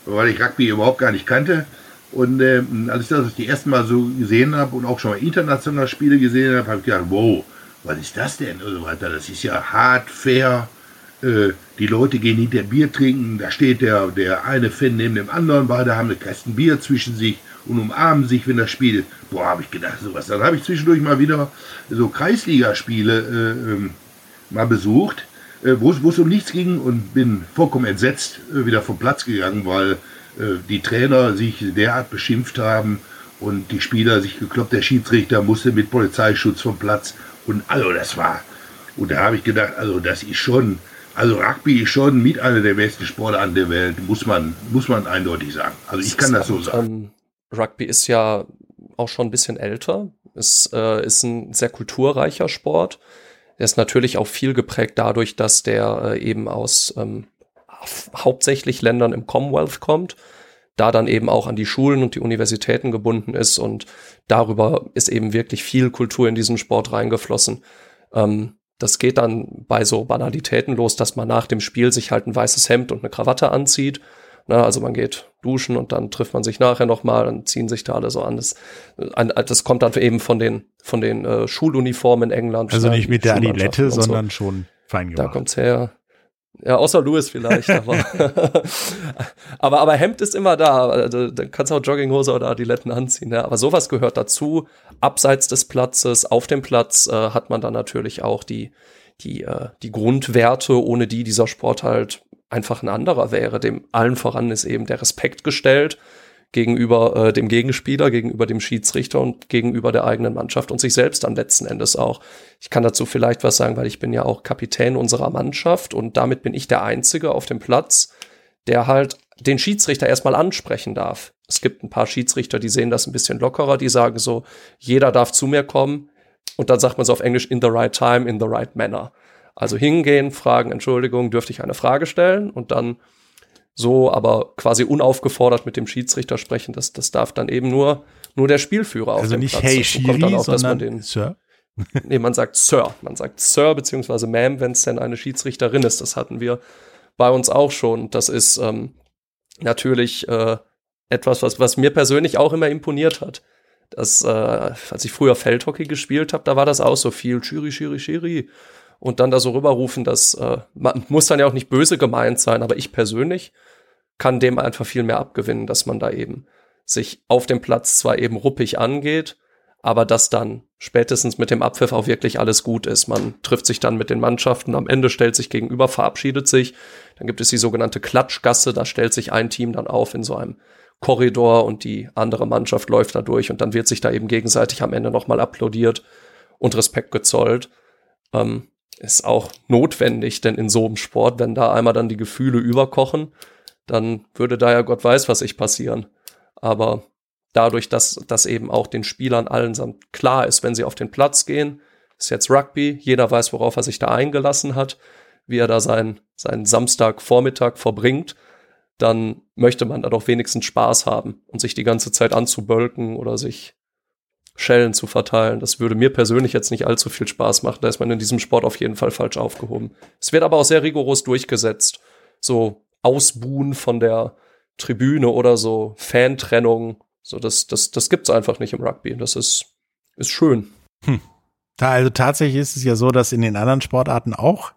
weil ich Rugby überhaupt gar nicht kannte. Und äh, als ich das die ersten Mal so gesehen habe und auch schon mal internationale Spiele gesehen habe, habe ich gedacht, wow, was ist das denn? Und so weiter. Das ist ja hart, fair. Äh, die Leute gehen hinter Bier trinken. Da steht der, der eine Fan neben dem anderen. Beide haben eine Kasten Bier zwischen sich und umarmen sich, wenn das Spiel. Boah, habe ich gedacht, sowas. Dann habe ich zwischendurch mal wieder so Kreisligaspiele äh, ähm, mal besucht, äh, wo es um nichts ging und bin vollkommen entsetzt äh, wieder vom Platz gegangen, weil äh, die Trainer sich derart beschimpft haben und die Spieler sich gekloppt, der Schiedsrichter musste mit Polizeischutz vom Platz und also das war. Und da habe ich gedacht, also das ist schon, also Rugby ist schon mit einer der besten Sportarten der Welt, muss man, muss man eindeutig sagen. Also ich kann das so sagen. Ähm, Rugby ist ja auch schon ein bisschen älter. Es äh, ist ein sehr kulturreicher Sport. Er ist natürlich auch viel geprägt dadurch, dass der äh, eben aus ähm, hauptsächlich Ländern im Commonwealth kommt, da dann eben auch an die Schulen und die Universitäten gebunden ist und darüber ist eben wirklich viel Kultur in diesen Sport reingeflossen. Ähm, das geht dann bei so Banalitäten los, dass man nach dem Spiel sich halt ein weißes Hemd und eine Krawatte anzieht. Na, also man geht duschen und dann trifft man sich nachher nochmal, dann ziehen sich da alle so an. Das, das kommt dann eben von den, von den äh, Schuluniformen in England. Also nicht mit der Adilette, sondern so. schon fein gemacht. Da kommt's her. Ja, außer Louis vielleicht, aber, [LAUGHS] aber, aber Hemd ist immer da. Also, dann kannst du auch Jogginghose oder Adiletten anziehen. Ja. Aber sowas gehört dazu. Abseits des Platzes, auf dem Platz äh, hat man dann natürlich auch die, die, äh, die Grundwerte, ohne die dieser Sport halt einfach ein anderer wäre. Dem allen voran ist eben der Respekt gestellt gegenüber äh, dem Gegenspieler, gegenüber dem Schiedsrichter und gegenüber der eigenen Mannschaft und sich selbst dann letzten Endes auch. Ich kann dazu vielleicht was sagen, weil ich bin ja auch Kapitän unserer Mannschaft und damit bin ich der Einzige auf dem Platz, der halt den Schiedsrichter erstmal ansprechen darf. Es gibt ein paar Schiedsrichter, die sehen das ein bisschen lockerer, die sagen so, jeder darf zu mir kommen und dann sagt man so auf Englisch in the right time, in the right manner. Also hingehen, fragen, Entschuldigung, dürfte ich eine Frage stellen und dann so, aber quasi unaufgefordert mit dem Schiedsrichter sprechen. Das, das darf dann eben nur, nur der Spielführer also auf dem nicht Platz. Hey Schiri, dann auch, sondern den, Sir? [LAUGHS] nee, man sagt Sir. Man sagt Sir beziehungsweise Ma'am, wenn es denn eine Schiedsrichterin ist. Das hatten wir bei uns auch schon. Das ist ähm, natürlich äh, etwas, was, was mir persönlich auch immer imponiert hat. Das, äh, als ich früher Feldhockey gespielt habe, da war das auch so viel Schiri, Schiri, Schiri und dann da so rüberrufen, das äh, man muss dann ja auch nicht böse gemeint sein, aber ich persönlich kann dem einfach viel mehr abgewinnen, dass man da eben sich auf dem Platz zwar eben ruppig angeht, aber dass dann spätestens mit dem Abpfiff auch wirklich alles gut ist. Man trifft sich dann mit den Mannschaften, am Ende stellt sich gegenüber, verabschiedet sich. Dann gibt es die sogenannte Klatschgasse, da stellt sich ein Team dann auf in so einem Korridor und die andere Mannschaft läuft da durch und dann wird sich da eben gegenseitig am Ende nochmal applaudiert und Respekt gezollt. Ähm, ist auch notwendig, denn in so einem Sport, wenn da einmal dann die Gefühle überkochen, dann würde da ja Gott weiß, was ich passieren. Aber dadurch, dass das eben auch den Spielern allensamt klar ist, wenn sie auf den Platz gehen, ist jetzt Rugby, jeder weiß, worauf er sich da eingelassen hat, wie er da seinen, seinen Samstagvormittag verbringt, dann möchte man da doch wenigstens Spaß haben und sich die ganze Zeit anzubölken oder sich Schellen zu verteilen. Das würde mir persönlich jetzt nicht allzu viel Spaß machen. Da ist man in diesem Sport auf jeden Fall falsch aufgehoben. Es wird aber auch sehr rigoros durchgesetzt. So Ausbuhen von der Tribüne oder so Fantrennung. So, das, das, das gibt's einfach nicht im Rugby. Das ist, ist schön. Hm. Da, also tatsächlich ist es ja so, dass in den anderen Sportarten auch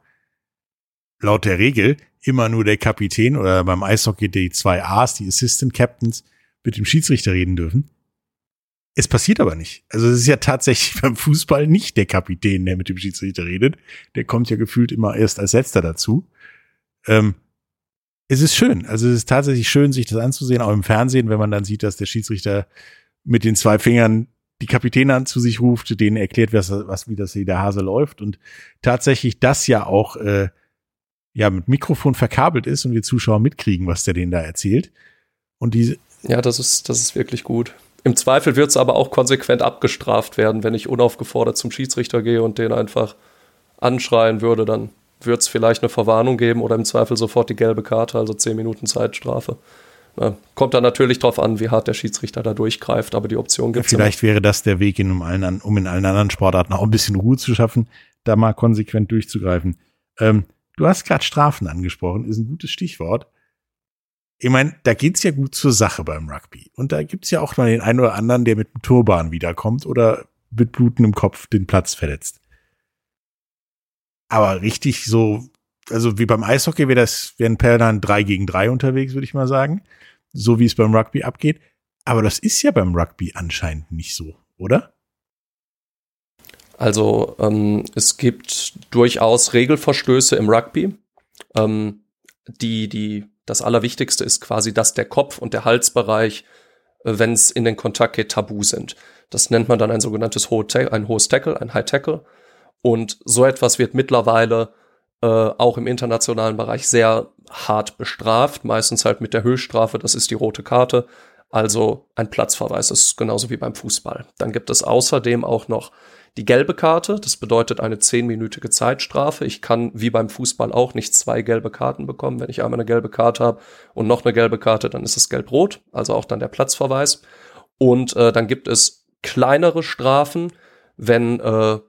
laut der Regel immer nur der Kapitän oder beim Eishockey die zwei A's, die Assistant Captains, mit dem Schiedsrichter reden dürfen. Es passiert aber nicht. Also es ist ja tatsächlich [LAUGHS] beim Fußball nicht der Kapitän, der mit dem Schiedsrichter redet. Der kommt ja gefühlt immer erst als letzter dazu. Ähm, es ist schön. Also es ist tatsächlich schön, sich das anzusehen, auch im Fernsehen, wenn man dann sieht, dass der Schiedsrichter mit den zwei Fingern die Kapitäne an zu sich ruft, denen erklärt, was, was wie das wie der Hase läuft und tatsächlich das ja auch äh, ja mit Mikrofon verkabelt ist und wir Zuschauer mitkriegen, was der denen da erzählt. Und diese ja, das ist das ist wirklich gut. Im Zweifel wird es aber auch konsequent abgestraft werden, wenn ich unaufgefordert zum Schiedsrichter gehe und den einfach anschreien würde, dann wird es vielleicht eine Verwarnung geben oder im Zweifel sofort die gelbe Karte, also 10 Minuten Zeitstrafe. Kommt dann natürlich darauf an, wie hart der Schiedsrichter da durchgreift, aber die Option gibt es. Vielleicht wäre das der Weg, in um, allen, um in allen anderen Sportarten auch ein bisschen Ruhe zu schaffen, da mal konsequent durchzugreifen. Ähm, du hast gerade Strafen angesprochen, ist ein gutes Stichwort ich meine, da geht's ja gut zur Sache beim Rugby. Und da gibt's ja auch mal den einen oder anderen, der mit dem Turban wiederkommt oder mit blutendem Kopf den Platz verletzt. Aber richtig so, also wie beim Eishockey wäre das, wären Perlan drei gegen drei unterwegs, würde ich mal sagen. So wie es beim Rugby abgeht. Aber das ist ja beim Rugby anscheinend nicht so, oder? Also ähm, es gibt durchaus Regelverstöße im Rugby. Ähm, die, die das Allerwichtigste ist quasi, dass der Kopf und der Halsbereich, äh, wenn es in den Kontakt geht, tabu sind. Das nennt man dann ein sogenanntes ein hohes Tackle, ein High Tackle. Und so etwas wird mittlerweile äh, auch im internationalen Bereich sehr hart bestraft, meistens halt mit der Höchststrafe, das ist die rote Karte. Also ein Platzverweis ist genauso wie beim Fußball. Dann gibt es außerdem auch noch die gelbe Karte, das bedeutet eine zehnminütige Zeitstrafe. Ich kann wie beim Fußball auch nicht zwei gelbe Karten bekommen. Wenn ich einmal eine gelbe Karte habe und noch eine gelbe Karte, dann ist es gelb-rot, also auch dann der Platzverweis. Und äh, dann gibt es kleinere Strafen, wenn äh,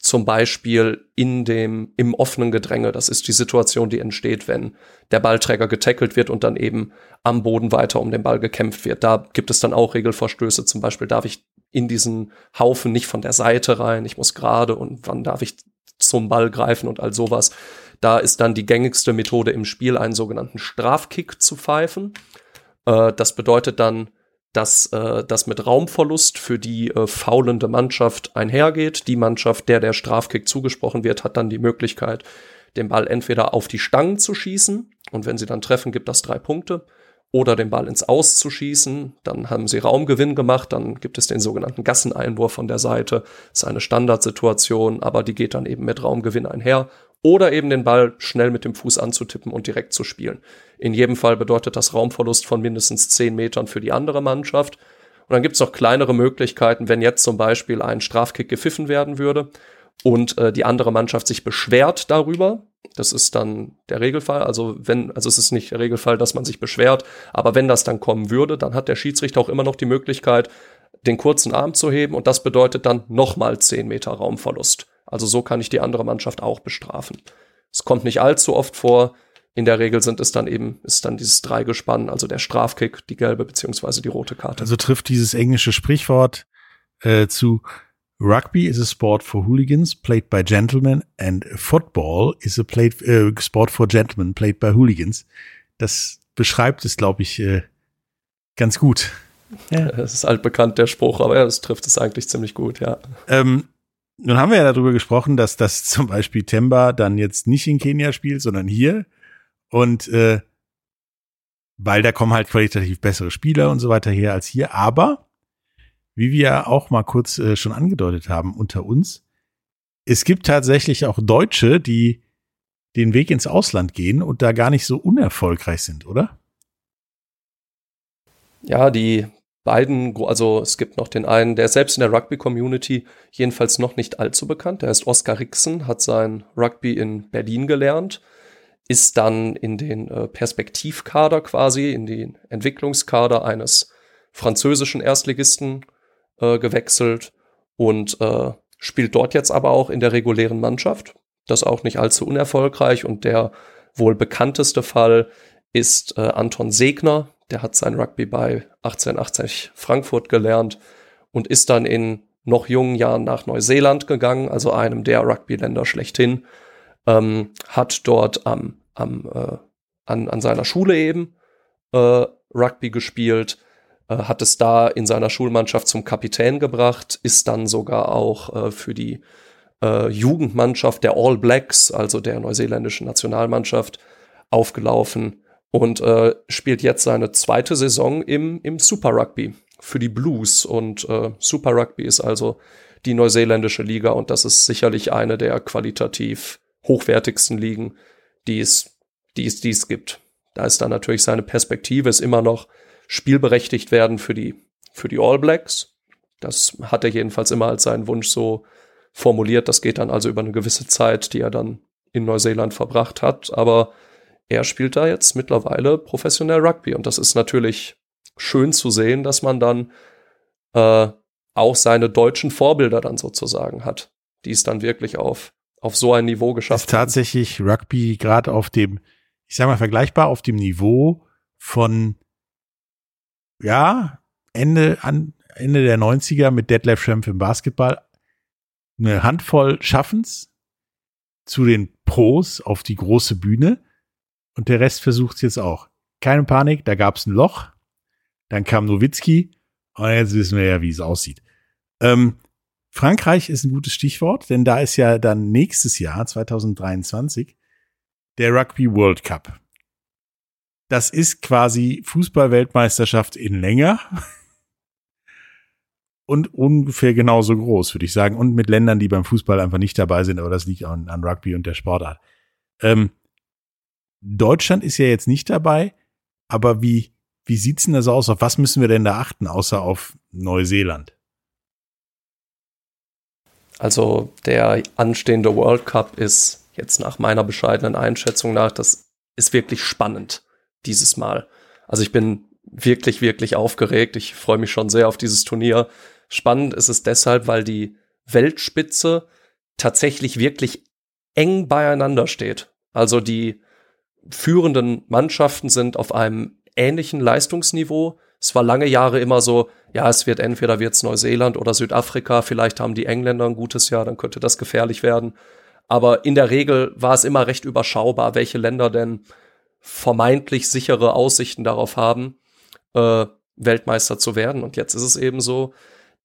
zum Beispiel in dem, im offenen Gedränge. Das ist die Situation, die entsteht, wenn der Ballträger getackelt wird und dann eben am Boden weiter um den Ball gekämpft wird. Da gibt es dann auch Regelverstöße. Zum Beispiel darf ich in diesen Haufen nicht von der Seite rein. Ich muss gerade und wann darf ich zum Ball greifen und all sowas. Da ist dann die gängigste Methode im Spiel, einen sogenannten Strafkick zu pfeifen. Äh, das bedeutet dann, dass äh, das mit Raumverlust für die äh, faulende Mannschaft einhergeht. Die Mannschaft, der der Strafkick zugesprochen wird, hat dann die Möglichkeit, den Ball entweder auf die Stangen zu schießen und wenn sie dann treffen, gibt das drei Punkte oder den Ball ins Aus zu schießen. Dann haben sie Raumgewinn gemacht, dann gibt es den sogenannten Gasseneinwurf von der Seite. Das ist eine Standardsituation, aber die geht dann eben mit Raumgewinn einher. Oder eben den Ball schnell mit dem Fuß anzutippen und direkt zu spielen. In jedem Fall bedeutet das Raumverlust von mindestens 10 Metern für die andere Mannschaft. Und dann gibt es noch kleinere Möglichkeiten, wenn jetzt zum Beispiel ein Strafkick gepfiffen werden würde und äh, die andere Mannschaft sich beschwert darüber, das ist dann der Regelfall. Also wenn, also es ist nicht der Regelfall, dass man sich beschwert, aber wenn das dann kommen würde, dann hat der Schiedsrichter auch immer noch die Möglichkeit, den kurzen Arm zu heben und das bedeutet dann nochmal 10 Meter Raumverlust. Also so kann ich die andere Mannschaft auch bestrafen. Es kommt nicht allzu oft vor. In der Regel sind es dann eben, ist dann dieses Dreigespann, also der Strafkick, die gelbe beziehungsweise die rote Karte. Also trifft dieses englische Sprichwort äh, zu Rugby is a sport for hooligans played by gentlemen and football is a played, äh, sport for gentlemen played by hooligans. Das beschreibt es, glaube ich, äh, ganz gut. Ja. [LAUGHS] Das ist altbekannt, der Spruch, aber ja, das trifft es eigentlich ziemlich gut, ja. Ähm, nun haben wir ja darüber gesprochen, dass das zum Beispiel Temba dann jetzt nicht in Kenia spielt, sondern hier. Und äh, weil da kommen halt qualitativ bessere Spieler und so weiter her als hier. Aber wie wir auch mal kurz äh, schon angedeutet haben unter uns, es gibt tatsächlich auch Deutsche, die den Weg ins Ausland gehen und da gar nicht so unerfolgreich sind, oder? Ja, die, beiden, also es gibt noch den einen, der ist selbst in der Rugby-Community jedenfalls noch nicht allzu bekannt. Der heißt Oskar Rixen, hat sein Rugby in Berlin gelernt, ist dann in den äh, Perspektivkader quasi, in den Entwicklungskader eines französischen Erstligisten äh, gewechselt und äh, spielt dort jetzt aber auch in der regulären Mannschaft. Das auch nicht allzu unerfolgreich und der wohl bekannteste Fall ist äh, Anton Segner, der hat sein Rugby bei 1880 Frankfurt gelernt und ist dann in noch jungen Jahren nach Neuseeland gegangen, also einem der Rugby-Länder schlechthin, ähm, hat dort am, am, äh, an, an seiner Schule eben äh, Rugby gespielt, äh, hat es da in seiner Schulmannschaft zum Kapitän gebracht, ist dann sogar auch äh, für die äh, Jugendmannschaft der All Blacks, also der neuseeländischen Nationalmannschaft, aufgelaufen und äh, spielt jetzt seine zweite Saison im, im Super Rugby für die Blues. Und äh, Super Rugby ist also die neuseeländische Liga und das ist sicherlich eine der qualitativ hochwertigsten Ligen, die es, die es, die es gibt. Da ist dann natürlich seine Perspektive, ist immer noch spielberechtigt werden für die, für die All Blacks. Das hat er jedenfalls immer als seinen Wunsch so formuliert. Das geht dann also über eine gewisse Zeit, die er dann in Neuseeland verbracht hat. Aber er spielt da jetzt mittlerweile professionell Rugby und das ist natürlich schön zu sehen, dass man dann äh, auch seine deutschen Vorbilder dann sozusagen hat, die es dann wirklich auf, auf so ein Niveau geschafft ist tatsächlich Rugby gerade auf dem, ich sag mal, vergleichbar auf dem Niveau von, ja, Ende an, Ende der 90er mit Detlef Schrempf im Basketball. Eine Handvoll Schaffens zu den Pros auf die große Bühne und der Rest versucht es jetzt auch. Keine Panik, da gab es ein Loch. Dann kam Nowitzki. Und jetzt wissen wir ja, wie es aussieht. Ähm, Frankreich ist ein gutes Stichwort, denn da ist ja dann nächstes Jahr, 2023, der Rugby World Cup. Das ist quasi Fußballweltmeisterschaft in länger [LAUGHS] und ungefähr genauso groß, würde ich sagen. Und mit Ländern, die beim Fußball einfach nicht dabei sind, aber das liegt auch an, Rugby und der Sportart. Ähm, Deutschland ist ja jetzt nicht dabei, aber wie, wie sieht's denn das aus? Auf was müssen wir denn da achten, außer auf Neuseeland? Also der anstehende World Cup ist jetzt nach meiner bescheidenen Einschätzung nach, das ist wirklich spannend dieses Mal. Also ich bin wirklich, wirklich aufgeregt. Ich freue mich schon sehr auf dieses Turnier. Spannend ist es deshalb, weil die Weltspitze tatsächlich wirklich eng beieinander steht. Also die führenden Mannschaften sind auf einem ähnlichen Leistungsniveau. Es war lange Jahre immer so, ja, es wird entweder wird's Neuseeland oder Südafrika, vielleicht haben die Engländer ein gutes Jahr, dann könnte das gefährlich werden. Aber in der Regel war es immer recht überschaubar, welche Länder denn vermeintlich sichere Aussichten darauf haben, äh, Weltmeister zu werden. Und jetzt ist es eben so,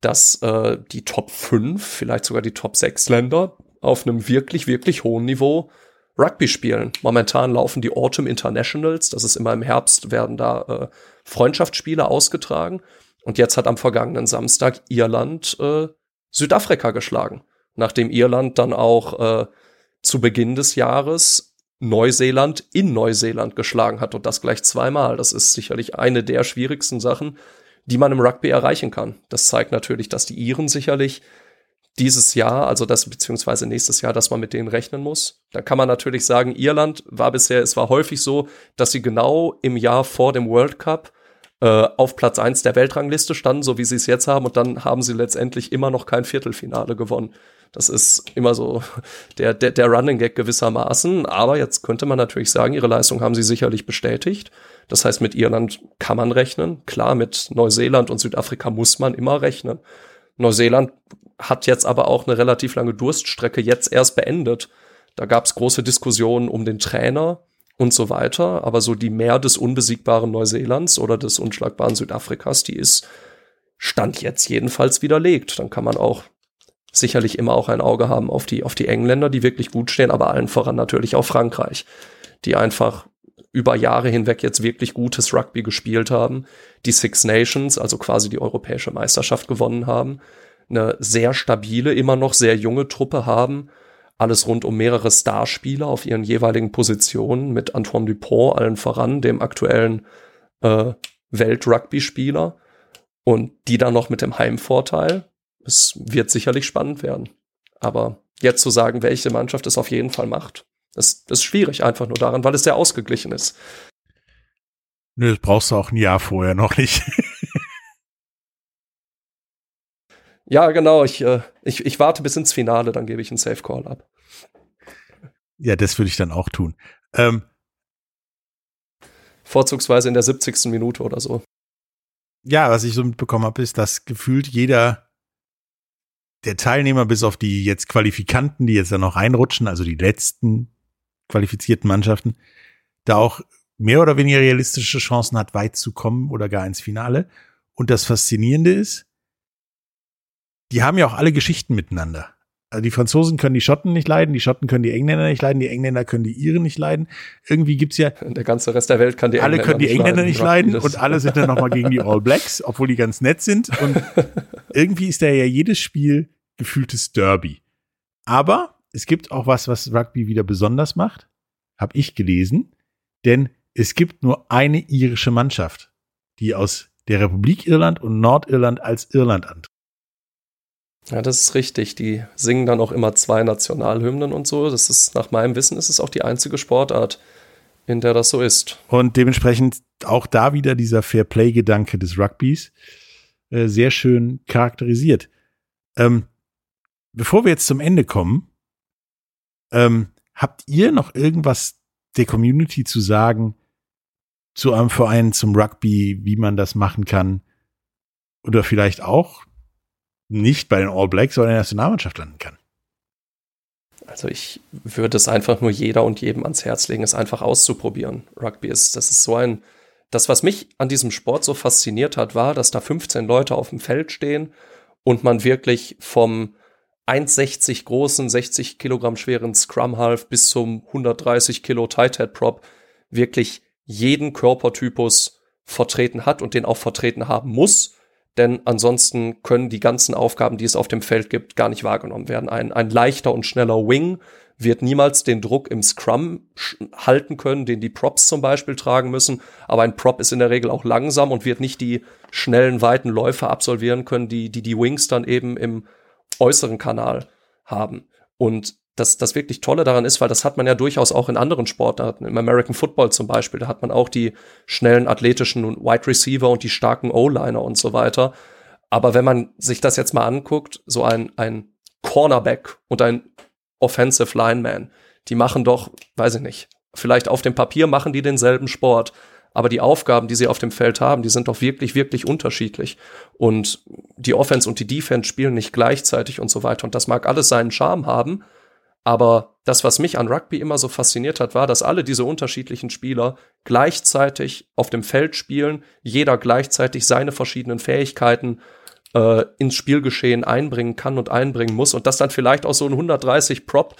dass äh, die Top 5, vielleicht sogar die Top 6 Länder auf einem wirklich, wirklich hohen Niveau Rugby spielen. Momentan laufen die Autumn Internationals, das ist immer im Herbst, werden da äh, Freundschaftsspiele ausgetragen. Und jetzt hat am vergangenen Samstag Irland äh, Südafrika geschlagen, nachdem Irland dann auch äh, zu Beginn des Jahres Neuseeland in Neuseeland geschlagen hat und das gleich zweimal. Das ist sicherlich eine der schwierigsten Sachen, die man im Rugby erreichen kann. Das zeigt natürlich, dass die Iren sicherlich dieses Jahr, also das beziehungsweise nächstes Jahr, dass man mit denen rechnen muss. Da kann man natürlich sagen, Irland war bisher, es war häufig so, dass sie genau im Jahr vor dem World Cup äh, auf Platz eins der Weltrangliste standen, so wie sie es jetzt haben, und dann haben sie letztendlich immer noch kein Viertelfinale gewonnen. Das ist immer so [LAUGHS] der, der, der Running Gag gewissermaßen. Aber jetzt könnte man natürlich sagen, ihre Leistung haben sie sicherlich bestätigt. Das heißt, mit Irland kann man rechnen. Klar, mit Neuseeland und Südafrika muss man immer rechnen. Neuseeland hat jetzt aber auch eine relativ lange Durststrecke jetzt erst beendet. Da gab es große Diskussionen um den Trainer und so weiter. Aber so die Mehr des unbesiegbaren Neuseelands oder des unschlagbaren Südafrikas, die ist Stand jetzt jedenfalls widerlegt. Dann kann man auch sicherlich immer auch ein Auge haben auf die, auf die Engländer, die wirklich gut stehen, aber allen voran natürlich auch Frankreich, die einfach über Jahre hinweg jetzt wirklich gutes Rugby gespielt haben, die Six Nations, also quasi die europäische Meisterschaft gewonnen haben eine sehr stabile, immer noch sehr junge Truppe haben. Alles rund um mehrere Starspieler auf ihren jeweiligen Positionen mit Antoine Dupont allen voran, dem aktuellen äh, Welt-Rugby-Spieler. Und die dann noch mit dem Heimvorteil. Es wird sicherlich spannend werden. Aber jetzt zu sagen, welche Mannschaft es auf jeden Fall macht, das, das ist schwierig einfach nur daran, weil es sehr ausgeglichen ist. Nö, das brauchst du auch ein Jahr vorher noch nicht. [LAUGHS] ja, genau. Ich, äh, ich, ich warte bis ins Finale, dann gebe ich einen Safe Call ab. Ja, das würde ich dann auch tun. Ähm, Vorzugsweise in der 70. Minute oder so. Ja, was ich so mitbekommen habe, ist, dass gefühlt jeder der Teilnehmer, bis auf die jetzt Qualifikanten, die jetzt dann noch reinrutschen, also die letzten qualifizierten Mannschaften, da auch mehr oder weniger realistische Chancen hat, weit zu kommen oder gar ins Finale. Und das Faszinierende ist, die haben ja auch alle Geschichten miteinander. Also die Franzosen können die Schotten nicht leiden, die Schotten können die Engländer nicht leiden, die Engländer können die Iren nicht leiden. Irgendwie gibt's ja. Der ganze Rest der Welt kann die alle Engländer können die Engländer nicht leiden, nicht leiden und [LAUGHS] alle sind dann nochmal gegen die All Blacks, obwohl die ganz nett sind. Und [LAUGHS] irgendwie ist da ja jedes Spiel gefühltes Derby. Aber es gibt auch was, was Rugby wieder besonders macht, habe ich gelesen, denn es gibt nur eine irische Mannschaft, die aus der Republik Irland und Nordirland als Irland antritt. Ja, das ist richtig. Die singen dann auch immer zwei Nationalhymnen und so. Das ist nach meinem Wissen ist es auch die einzige Sportart, in der das so ist. Und dementsprechend auch da wieder dieser Fair-Play-Gedanke des Rugbys äh, sehr schön charakterisiert. Ähm, bevor wir jetzt zum Ende kommen, ähm, habt ihr noch irgendwas der Community zu sagen zu einem Verein, zum Rugby, wie man das machen kann? Oder vielleicht auch nicht bei den All Blacks oder in der Nationalmannschaft landen kann? Also ich würde es einfach nur jeder und jedem ans Herz legen, es einfach auszuprobieren. Rugby ist, das ist so ein, das, was mich an diesem Sport so fasziniert hat, war, dass da 15 Leute auf dem Feld stehen und man wirklich vom 1,60 großen, 60 Kilogramm schweren Scrum Half bis zum 130 Kilo Tight Head Prop wirklich jeden Körpertypus vertreten hat und den auch vertreten haben muss. Denn ansonsten können die ganzen Aufgaben, die es auf dem Feld gibt, gar nicht wahrgenommen werden. Ein, ein leichter und schneller Wing wird niemals den Druck im Scrum halten können, den die Props zum Beispiel tragen müssen. Aber ein Prop ist in der Regel auch langsam und wird nicht die schnellen, weiten Läufe absolvieren können, die die, die Wings dann eben im äußeren Kanal haben. Und das, das wirklich Tolle daran ist, weil das hat man ja durchaus auch in anderen Sportarten, im American Football zum Beispiel, da hat man auch die schnellen athletischen Wide Receiver und die starken O-Liner und so weiter. Aber wenn man sich das jetzt mal anguckt, so ein, ein Cornerback und ein Offensive Lineman, die machen doch, weiß ich nicht, vielleicht auf dem Papier machen die denselben Sport, aber die Aufgaben, die sie auf dem Feld haben, die sind doch wirklich, wirklich unterschiedlich. Und die Offense und die Defense spielen nicht gleichzeitig und so weiter. Und das mag alles seinen Charme haben. Aber das, was mich an Rugby immer so fasziniert hat, war, dass alle diese unterschiedlichen Spieler gleichzeitig auf dem Feld spielen, jeder gleichzeitig seine verschiedenen Fähigkeiten äh, ins Spielgeschehen einbringen kann und einbringen muss und dass dann vielleicht auch so ein 130 Prop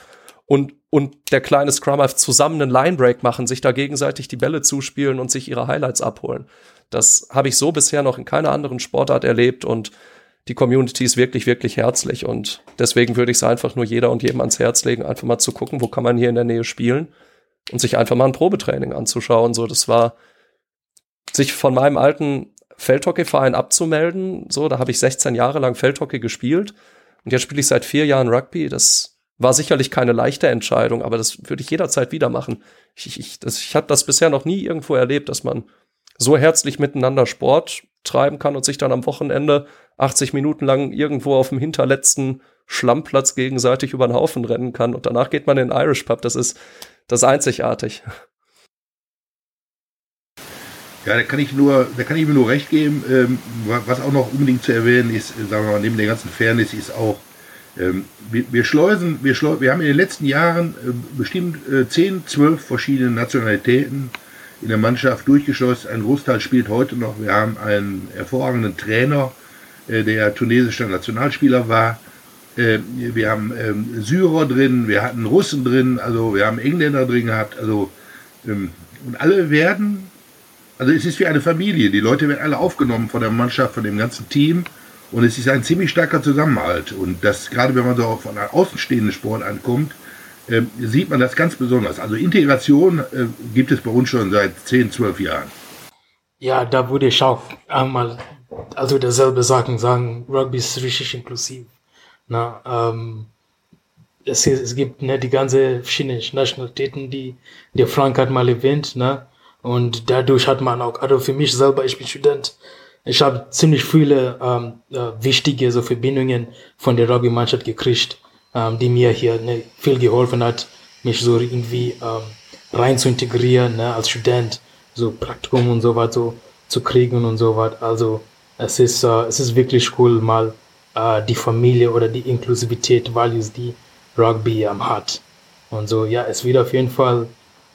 und, und der kleine Scrum Half zusammen einen Linebreak machen, sich da gegenseitig die Bälle zuspielen und sich ihre Highlights abholen. Das habe ich so bisher noch in keiner anderen Sportart erlebt und die Community ist wirklich, wirklich herzlich und deswegen würde ich es einfach nur jeder und jedem ans Herz legen, einfach mal zu gucken, wo kann man hier in der Nähe spielen und sich einfach mal ein Probetraining anzuschauen. So, das war sich von meinem alten Feldhockeyverein abzumelden. So, da habe ich 16 Jahre lang Feldhockey gespielt und jetzt spiele ich seit vier Jahren Rugby. Das war sicherlich keine leichte Entscheidung, aber das würde ich jederzeit wieder machen. Ich, ich, das, ich habe das bisher noch nie irgendwo erlebt, dass man so herzlich miteinander Sport treiben kann und sich dann am Wochenende 80 Minuten lang irgendwo auf dem hinterletzten Schlammplatz gegenseitig über den Haufen rennen kann und danach geht man in den Irish Pub. Das ist das ist einzigartig. Ja, da kann ich nur, da kann ich mir nur recht geben. Ähm, was auch noch unbedingt zu erwähnen ist, sagen wir mal, neben der ganzen Fairness ist auch ähm, wir, wir, schleusen, wir, schleusen, wir haben in den letzten Jahren äh, bestimmt äh, 10, 12 verschiedene Nationalitäten in der Mannschaft durchgeschleust. Ein Großteil spielt heute noch. Wir haben einen hervorragenden Trainer, äh, der tunesischer Nationalspieler war. Äh, wir haben ähm, Syrer drin, wir hatten Russen drin, also wir haben Engländer drin gehabt. Also, ähm, und alle werden, also es ist wie eine Familie. Die Leute werden alle aufgenommen von der Mannschaft, von dem ganzen Team. Und es ist ein ziemlich starker Zusammenhalt. Und das, gerade wenn man so von einem außenstehenden Sport ankommt, äh, sieht man das ganz besonders. Also Integration äh, gibt es bei uns schon seit 10, 12 Jahren. Ja, da würde ich auch einmal also derselbe Sachen sagen, Rugby ist richtig inklusiv. Na, ähm, es, es gibt ne, die ganze verschiedenen Nationalitäten, die der Frank hat mal erwähnt, ne? Und dadurch hat man auch, also für mich selber, ich bin Student, ich habe ziemlich viele ähm, äh, wichtige so Verbindungen von der Rugby-Mannschaft gekriegt, ähm, die mir hier ne, viel geholfen hat, mich so irgendwie ähm, rein zu integrieren ne, als Student, so Praktikum und so was so zu kriegen und so was. Also es ist, äh, es ist wirklich cool, mal äh, die Familie oder die Inklusivität, Values, die Rugby ähm, hat. Und so, ja, es wird auf jeden Fall,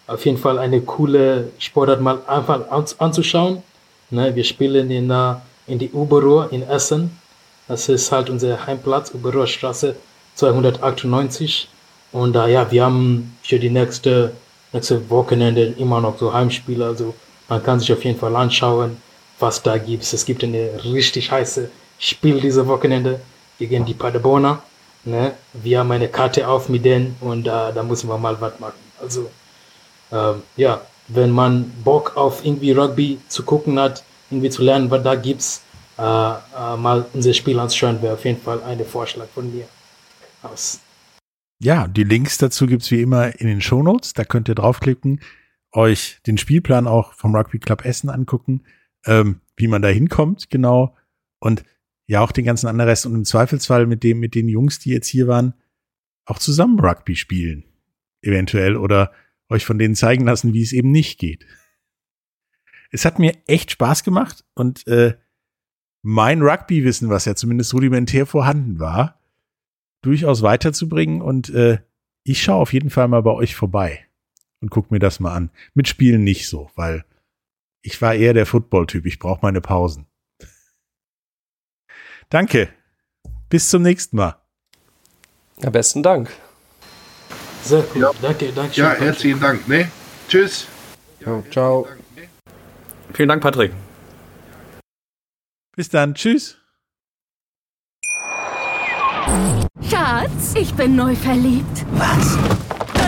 auf jeden Fall eine coole Sportart mal einfach an, anzuschauen. Ne, wir spielen in, uh, in die Uberohr in Essen. Das ist halt unser Heimplatz, Straße 298. Und uh, ja, wir haben für die nächste, nächste Wochenende immer noch so Heimspiele. Also man kann sich auf jeden Fall anschauen, was da gibt. Es gibt eine richtig heiße Spiel diese Wochenende gegen die Paderborner. Ne? Wir haben eine Karte auf mit denen und uh, da müssen wir mal was machen. Also ähm, ja, wenn man Bock auf irgendwie Rugby zu gucken hat, irgendwie zu lernen, was da gibt's, äh, äh, mal unser Spiel anzuschauen, wäre auf jeden Fall ein Vorschlag von mir aus. Ja, die Links dazu gibt's wie immer in den Shownotes. Da könnt ihr draufklicken, euch den Spielplan auch vom Rugby Club Essen angucken, ähm, wie man da hinkommt, genau. Und ja, auch den ganzen anderen Rest und im Zweifelsfall mit dem, mit den Jungs, die jetzt hier waren, auch zusammen Rugby spielen. Eventuell oder euch von denen zeigen lassen, wie es eben nicht geht. Es hat mir echt Spaß gemacht und äh, mein Rugby-Wissen, was ja zumindest rudimentär vorhanden war, durchaus weiterzubringen und äh, ich schaue auf jeden Fall mal bei euch vorbei und guck mir das mal an. Mit Spielen nicht so, weil ich war eher der Football-Typ. Ich brauche meine Pausen. Danke. Bis zum nächsten Mal. Ja, besten Dank. Sehr cool. Ja. Danke, danke schön. Ja, herzlichen Dank. Ne? Tschüss. Ja, ciao. Vielen Dank, Patrick. Bis dann. Tschüss. Schatz, ich bin neu verliebt. Was?